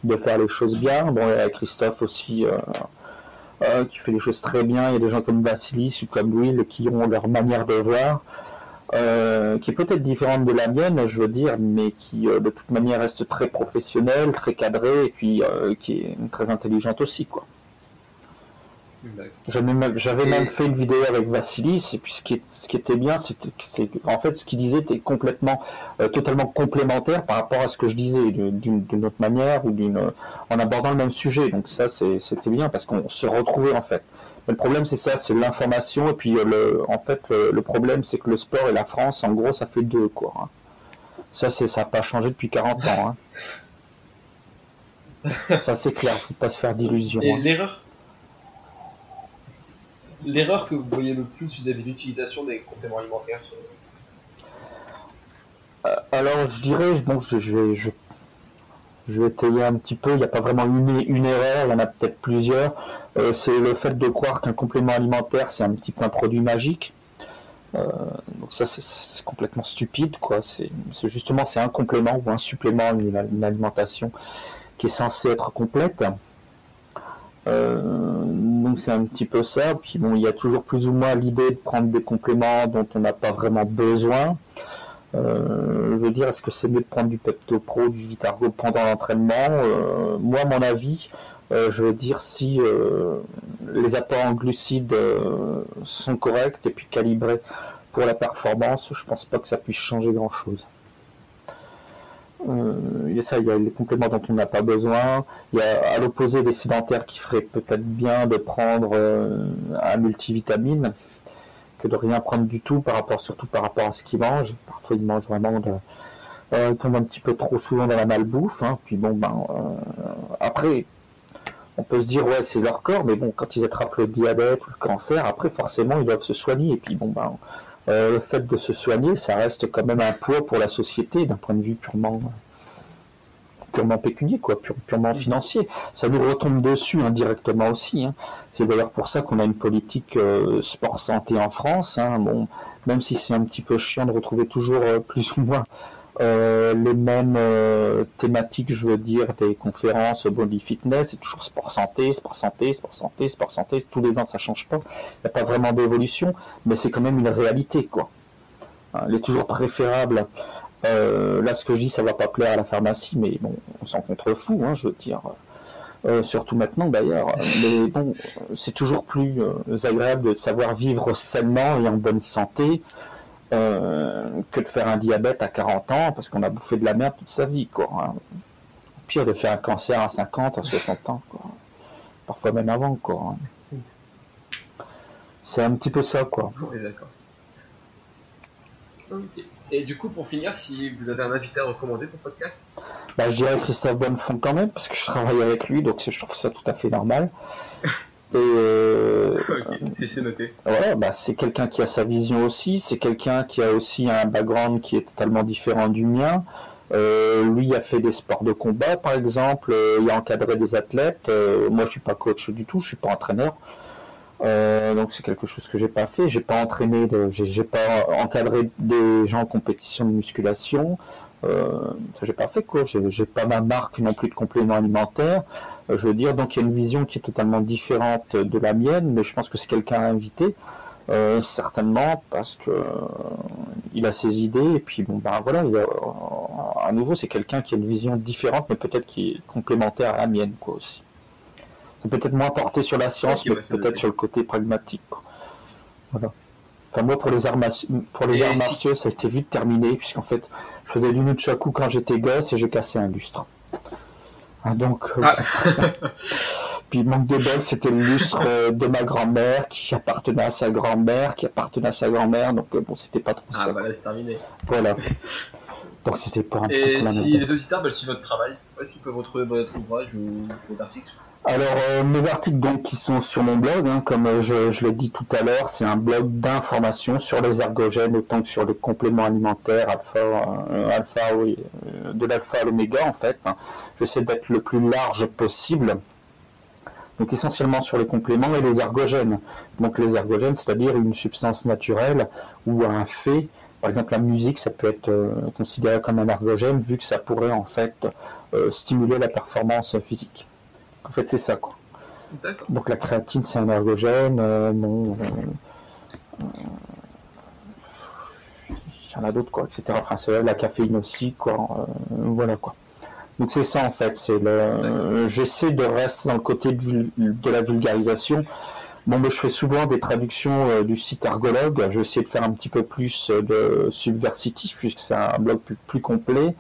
de, faire les choses bien. Bon, il y a Christophe aussi, euh, qui fait les choses très bien. Il y a des gens comme Vassilis ou comme Will qui ont leur manière de voir. qui est peut-être différente de la mienne, je veux dire, mais qui de toute manière reste très professionnelle, très cadrée, et puis qui est très intelligente aussi, quoi. J'avais même, fait une vidéo avec Vassilis, et puis ce qui, ce qui était bien, c'était en fait ce qu'il disait était complètement, euh, totalement complémentaire par rapport à ce que je disais, d'une autre manière ou d'une, en abordant le même sujet. Donc ça, c'était bien parce qu'on se retrouvait en fait. Mais le problème, c'est ça, c'est l'information, et puis euh, le, en fait, le, problème, c'est que le sport et la France, en gros, ça fait deux, quoi. Hein. Ça, c'est, ça n'a pas changé depuis 40 ans. Hein. ça, c'est clair, faut pas se faire d'illusions. Hein. l'erreur? L'erreur que vous voyez le plus vis-à-vis de l'utilisation des compléments alimentaires euh, Alors, je dirais, bon, je, je, je, je, vais étayer un petit peu, il n'y a pas vraiment une, une erreur, il y en a peut-être plusieurs. Euh, c'est le fait de croire qu'un complément alimentaire, c'est un petit peu un produit magique. Euh, donc ça, c'est complètement stupide, quoi. C'est justement, c'est un complément ou un supplément, une, une alimentation qui est censée être complète. Euh, donc c'est un petit peu ça. Puis bon, il y a toujours plus ou moins l'idée de prendre des compléments dont on n'a pas vraiment besoin. Euh, je veux dire, est-ce que c'est mieux de prendre du Pepto Pro, du Vitargo pendant l'entraînement? Euh, Moi, mon avis, je veux dire, si les apports en glucides sont corrects et puis calibrés pour la performance, je pense pas que ça puisse changer grand-chose. Euh, il y a ça, il y a les compléments dont on n'a pas besoin. Il y a à l'opposé des sédentaires qui feraient peut-être bien de prendre euh, un multivitamine que de rien prendre du tout par rapport surtout par rapport à ce qu'ils mangent. Parfois ils mangent vraiment de, euh, tombent un petit peu trop souvent dans la malbouffe. Hein. Puis bon ben après on peut se dire ouais c'est leur corps, mais bon quand ils attrapent le diabète ou le cancer, après forcément ils doivent se soigner et puis bon ben euh, le fait de se soigner, ça reste quand même un poids pour la société d'un point de vue purement purement pécunier, quoi, purement financier. Ça nous retombe dessus indirectement aussi. Hein. C'est d'ailleurs pour ça qu'on a une politique euh, sport santé en France. Hein. Bon, même si c'est un petit peu chiant de retrouver toujours euh, plus ou moins euh, les mêmes euh, thématiques, je veux dire, des conférences body fitness, c'est toujours sport santé, sport santé, sport santé, sport santé, tous les ans ça change pas, il n'y a pas vraiment d'évolution, mais c'est quand même une réalité, quoi. Hein, il est toujours préférable, euh, là ce que je dis ça va pas plaire à la pharmacie, mais bon, on s'en contrefou, hein, je veux dire, surtout maintenant d'ailleurs, mais bon, c'est toujours plus agréable de savoir vivre sainement et en bonne santé, euh, que de faire un diabète à 40 ans parce qu'on a bouffé de la merde toute sa vie, quoi. Hein. Pire de faire un cancer à 50, à 60 ans, quoi. Parfois même avant, quoi. Hein. C'est un petit peu ça, quoi. d'accord. Et du coup, pour finir, si vous avez un invité à recommander pour le podcast? Bah, Je dirais Christophe Bonnefond quand même, parce que je travaille avec lui, donc je trouve ça tout à fait normal. Et euh, c'est noté. bah, c'est quelqu'un qui a sa vision aussi, c'est quelqu'un qui a aussi un background qui est totalement différent du mien. Euh, lui a fait des sports de combat, par exemple, euh, il a encadré des athlètes. Moi, je suis pas coach du tout, je suis pas entraîneur. donc c'est quelque chose que j'ai pas fait. J'ai pas entraîné, j'ai pas encadré des gens en compétition de musculation. Ça j'ai pas fait quoi. J'ai pas ma marque non plus de complément alimentaire. Euh, je veux dire, donc il y a une vision qui est totalement différente de la mienne, mais je pense que c'est quelqu'un à inviter. Euh, certainement parce que il a ses idées, et puis bon, ben voilà, à nouveau, c'est quelqu'un qui a une vision différente, mais peut-être qui est complémentaire à la mienne, quoi, aussi. C'est peut-être moins porté sur la science, mais peut-être sur le côté pragmatique, Voilà. Enfin, moi, pour les arts, pour les arts martiaux, ça a été vite terminé, puisqu'en fait, je faisais du nunchaku quand j'étais gosse et j'ai cassé un lustre. Ah, donc, euh, ah. puis manque de bol, c'était le lustre euh, de ma grand-mère qui appartenait à sa grand-mère, qui appartenait à sa grand-mère, donc euh, bon, c'était pas trop ah, bah là, c'est terminé. Voilà. Donc c'était pour un Et si les auditeurs veulent suivre votre travail, est-ce peuvent retrouver votre ouvrage ou vos articles alors mes articles donc qui sont sur mon blog, hein, comme je, l'ai dit tout à l'heure, c'est un blog d'information sur les ergogènes autant que sur les compléments alimentaires alpha, oui, de l'alpha à l'oméga en fait. Hein. J'essaie d'être le plus large possible. Donc essentiellement sur les compléments et les ergogènes. Donc les ergogènes, c'est-à-dire une substance naturelle ou un fait. Par exemple, la musique, ça peut être euh, considéré comme un ergogène vu que ça pourrait en fait euh, stimuler la performance physique. En fait, c'est ça quoi. Donc la créatine, c'est un ergogène. Euh, non, il y en a d'autres quoi, etc. Enfin, la caféine aussi quoi. voilà quoi. Donc c'est ça en fait, c'est le. J'essaie de rester dans le côté de, la vulgarisation. Bon, mais je fais souvent des traductions euh, du site Argologue. Je vais essayer de faire un petit peu plus euh, de Subversity, puisque c'est un blog plus, complet.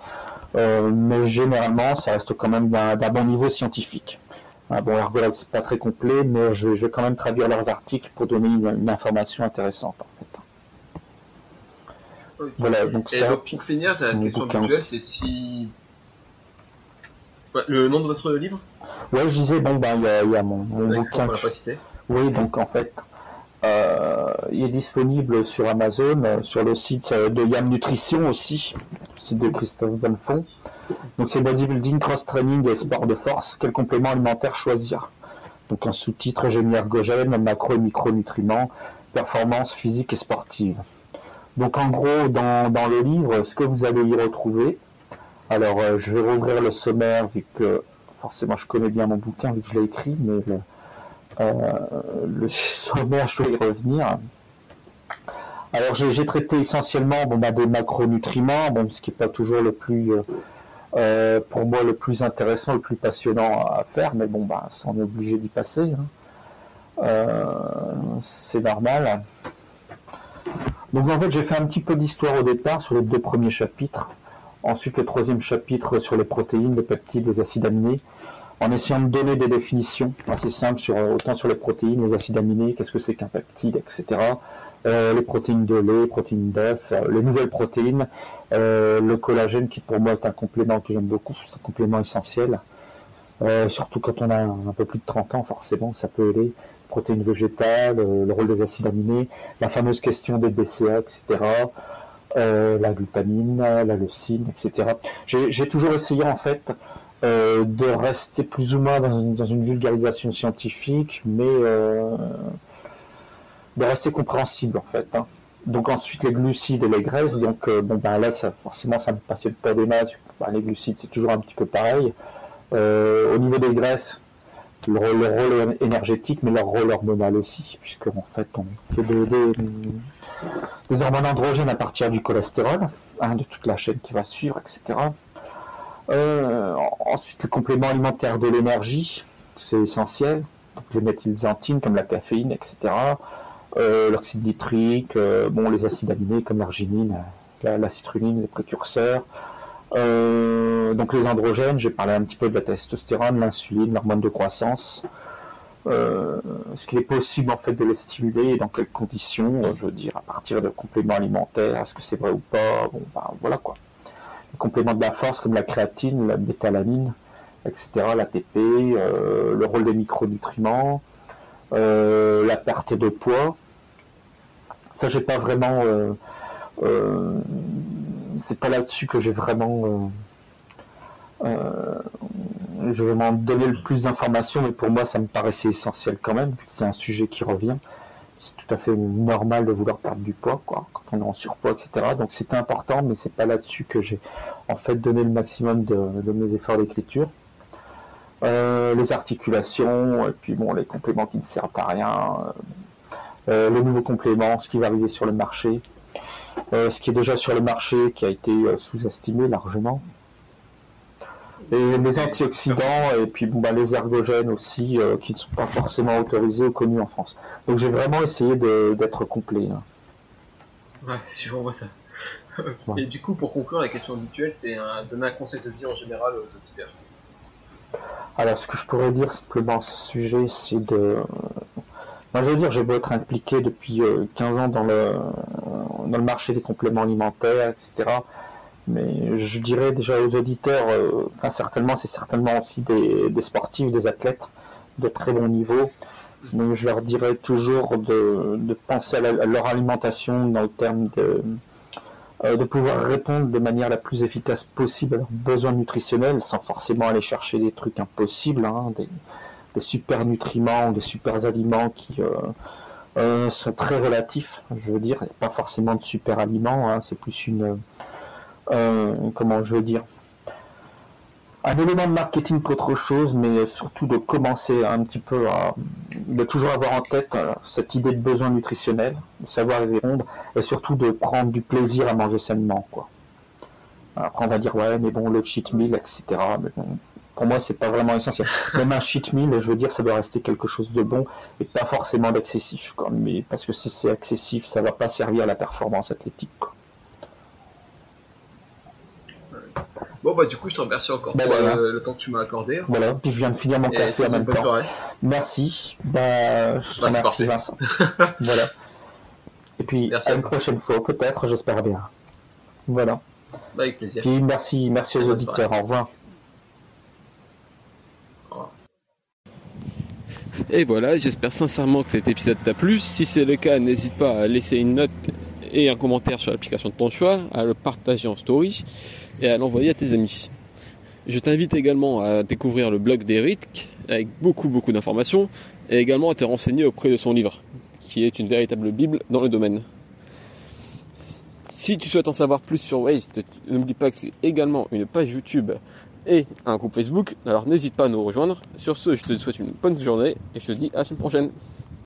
Euh, mais généralement, ça reste quand même d'un bon niveau scientifique. Ah, bon, Argologue, c'est pas très complet, mais je, vais quand même traduire leurs articles pour donner une, information intéressante en fait. Voilà, donc Et donc, pour finir, la question habituelle, c'est si le nom de votre livre? Ouais, je disais, bon, ben, il y, a, mon, mon bouquin. pas cité. Oui, donc en fait, euh, il est disponible sur Amazon, euh, sur le site euh, de Yam Nutrition aussi, le site de Christophe Bonnefond. Donc c'est bodybuilding, cross-training et sport de force. Quel complément alimentaire choisir? Donc un sous-titre génie ergogène, macro et micronutriments, performance physique et sportive. Donc en gros, dans, dans le livre, ce que vous allez y retrouver, alors, euh, je vais rouvrir le sommaire, vu que forcément je connais bien mon bouquin, vu que je l'ai écrit, mais le, euh, sommaire, je vais y revenir. Alors, j'ai traité essentiellement bon, bah, des macronutriments, bon, ce qui n'est pas toujours le plus, euh, pour moi, le plus intéressant, le plus passionnant à faire, mais bon, bah, ça, on est obligé d'y passer. Hein. C'est normal. Donc, en fait, j'ai fait un petit peu d'histoire au départ sur les deux premiers chapitres. Ensuite, le troisième chapitre sur les protéines, les peptides, les acides aminés, en essayant de donner des définitions assez simples sur autant sur les protéines, les acides aminés, qu'est-ce que c'est qu'un peptide, etc. Euh, les protéines de lait, protéines d'œuf, euh, les nouvelles protéines, euh, le collagène qui pour moi est un complément que j'aime beaucoup, c'est un complément essentiel. surtout quand on a un peu plus de 30 ans, forcément, ça peut aider. Protéines végétales, le rôle des acides aminés, la fameuse question des BCA, etc. La glutamine, la leucine, etc. J'ai toujours essayé en fait de rester plus ou moins dans une, vulgarisation scientifique, mais de rester compréhensible en fait. Hein. Donc ensuite les glucides et les graisses, donc bon ben là ça, forcément ça me passionne pas des masses. Ben, les glucides c'est toujours un petit peu pareil. au niveau des graisses, le, rôle énergétique, mais leur rôle hormonal aussi, puisque en fait on fait des, des hormones androgènes à partir du cholestérol, hein, de toute la chaîne qui va suivre, etc. Euh, ensuite, le complément alimentaire de l'énergie, c'est essentiel. Donc, les méthylxanthines comme la caféine, etc. Euh, l'oxyde nitrique, euh, bon, les acides aminés comme l'arginine, la, la, citrulline, les précurseurs. donc les androgènes, j'ai parlé un petit peu de la testostérone, l'insuline, l'hormone de croissance. Euh, est-ce qu'il est possible en fait de les stimuler et dans quelles conditions euh, Je veux dire, à partir de compléments alimentaires, est-ce que c'est vrai ou pas Bon, ben voilà quoi. Les compléments de la force comme la créatine, la bétalamine, etc., l'ATP, euh, le rôle des micronutriments, la perte de poids. Ça, j'ai pas vraiment. c'est pas là-dessus que j'ai vraiment euh, je vais m'en donner le plus d'informations, mais pour moi, ça me paraissait essentiel quand même, vu que c'est un sujet qui revient. C'est tout à fait normal de vouloir perdre du poids, quoi, quand on est en surpoids, etc. Donc c'était important, mais c'est pas là-dessus que j'ai en fait donné le maximum de, mes efforts d'écriture. Euh, les articulations, et puis bon, les compléments qui ne servent à rien, euh, les nouveaux compléments, ce qui va arriver sur le marché. ce qui est déjà sur le marché, qui a été sous-estimé largement. Et les antioxydants et puis bon, bah, les ergogènes aussi, qui ne sont pas forcément autorisés ou connus en France. Donc j'ai vraiment essayé d'être complet. Hein. Ouais, si ça. Et du coup, pour conclure, la question habituelle, c'est donner un conseil de vie en général aux auditeurs. Alors, ce que je pourrais dire simplement à ce sujet, c'est de. Moi, je veux dire, j'ai beau être impliqué depuis 15 euh, ans dans le, dans le marché des compléments alimentaires, etc. Mais je dirais déjà aux auditeurs, euh, enfin, certainement, c'est certainement aussi des, des, sportifs, des athlètes de très bon niveau. Donc, je leur dirais toujours de, de penser à, leur alimentation dans le terme de, de pouvoir répondre de manière la plus efficace possible à leurs besoins nutritionnels sans forcément aller chercher des trucs impossibles, hein, des, super nutriments, des super aliments qui euh, euh, sont très relatifs. Je veux dire, pas forcément de super aliments, hein, c'est plus une comment je veux dire un élément de marketing qu'autre chose, mais surtout de commencer un petit peu à de toujours avoir en tête euh, cette idée de besoin nutritionnel, de savoir y répondre, et surtout de prendre du plaisir à manger sainement, quoi. Après, on va dire ouais, mais bon, le cheat meal, etc. Mais pour moi, c'est pas vraiment essentiel. Même un cheat meal, je veux dire, ça doit rester quelque chose de bon et pas forcément d'excessif, Mais parce que si c'est excessif, ça va pas servir à la performance athlétique. Bon, bah, du coup, je te remercie encore bah, pour le temps que tu m'as accordé. Voilà, puis je viens de finir mon café en même temps. Merci. Bah, je te bah, remercie, Vincent. voilà. Et puis, à une prochaine fois, peut-être, j'espère bien. Voilà. Bah, avec plaisir. Puis, merci, merci aux auditeurs. Au revoir. Et voilà, j'espère sincèrement que cet épisode t'a plu. Si c'est le cas, n'hésite pas à laisser une note et un commentaire sur l'application de ton choix, à le partager en story et à l'envoyer à tes amis. Je t'invite également à découvrir le blog d'Eric avec beaucoup beaucoup d'informations et également à te renseigner auprès de son livre qui est une véritable bible dans le domaine. Si tu souhaites en savoir plus sur Waste, n'oublie pas que c'est également une page YouTube et un groupe Facebook, alors n'hésite pas à nous rejoindre. Sur ce, je te souhaite une bonne journée et je te dis à la semaine prochaine.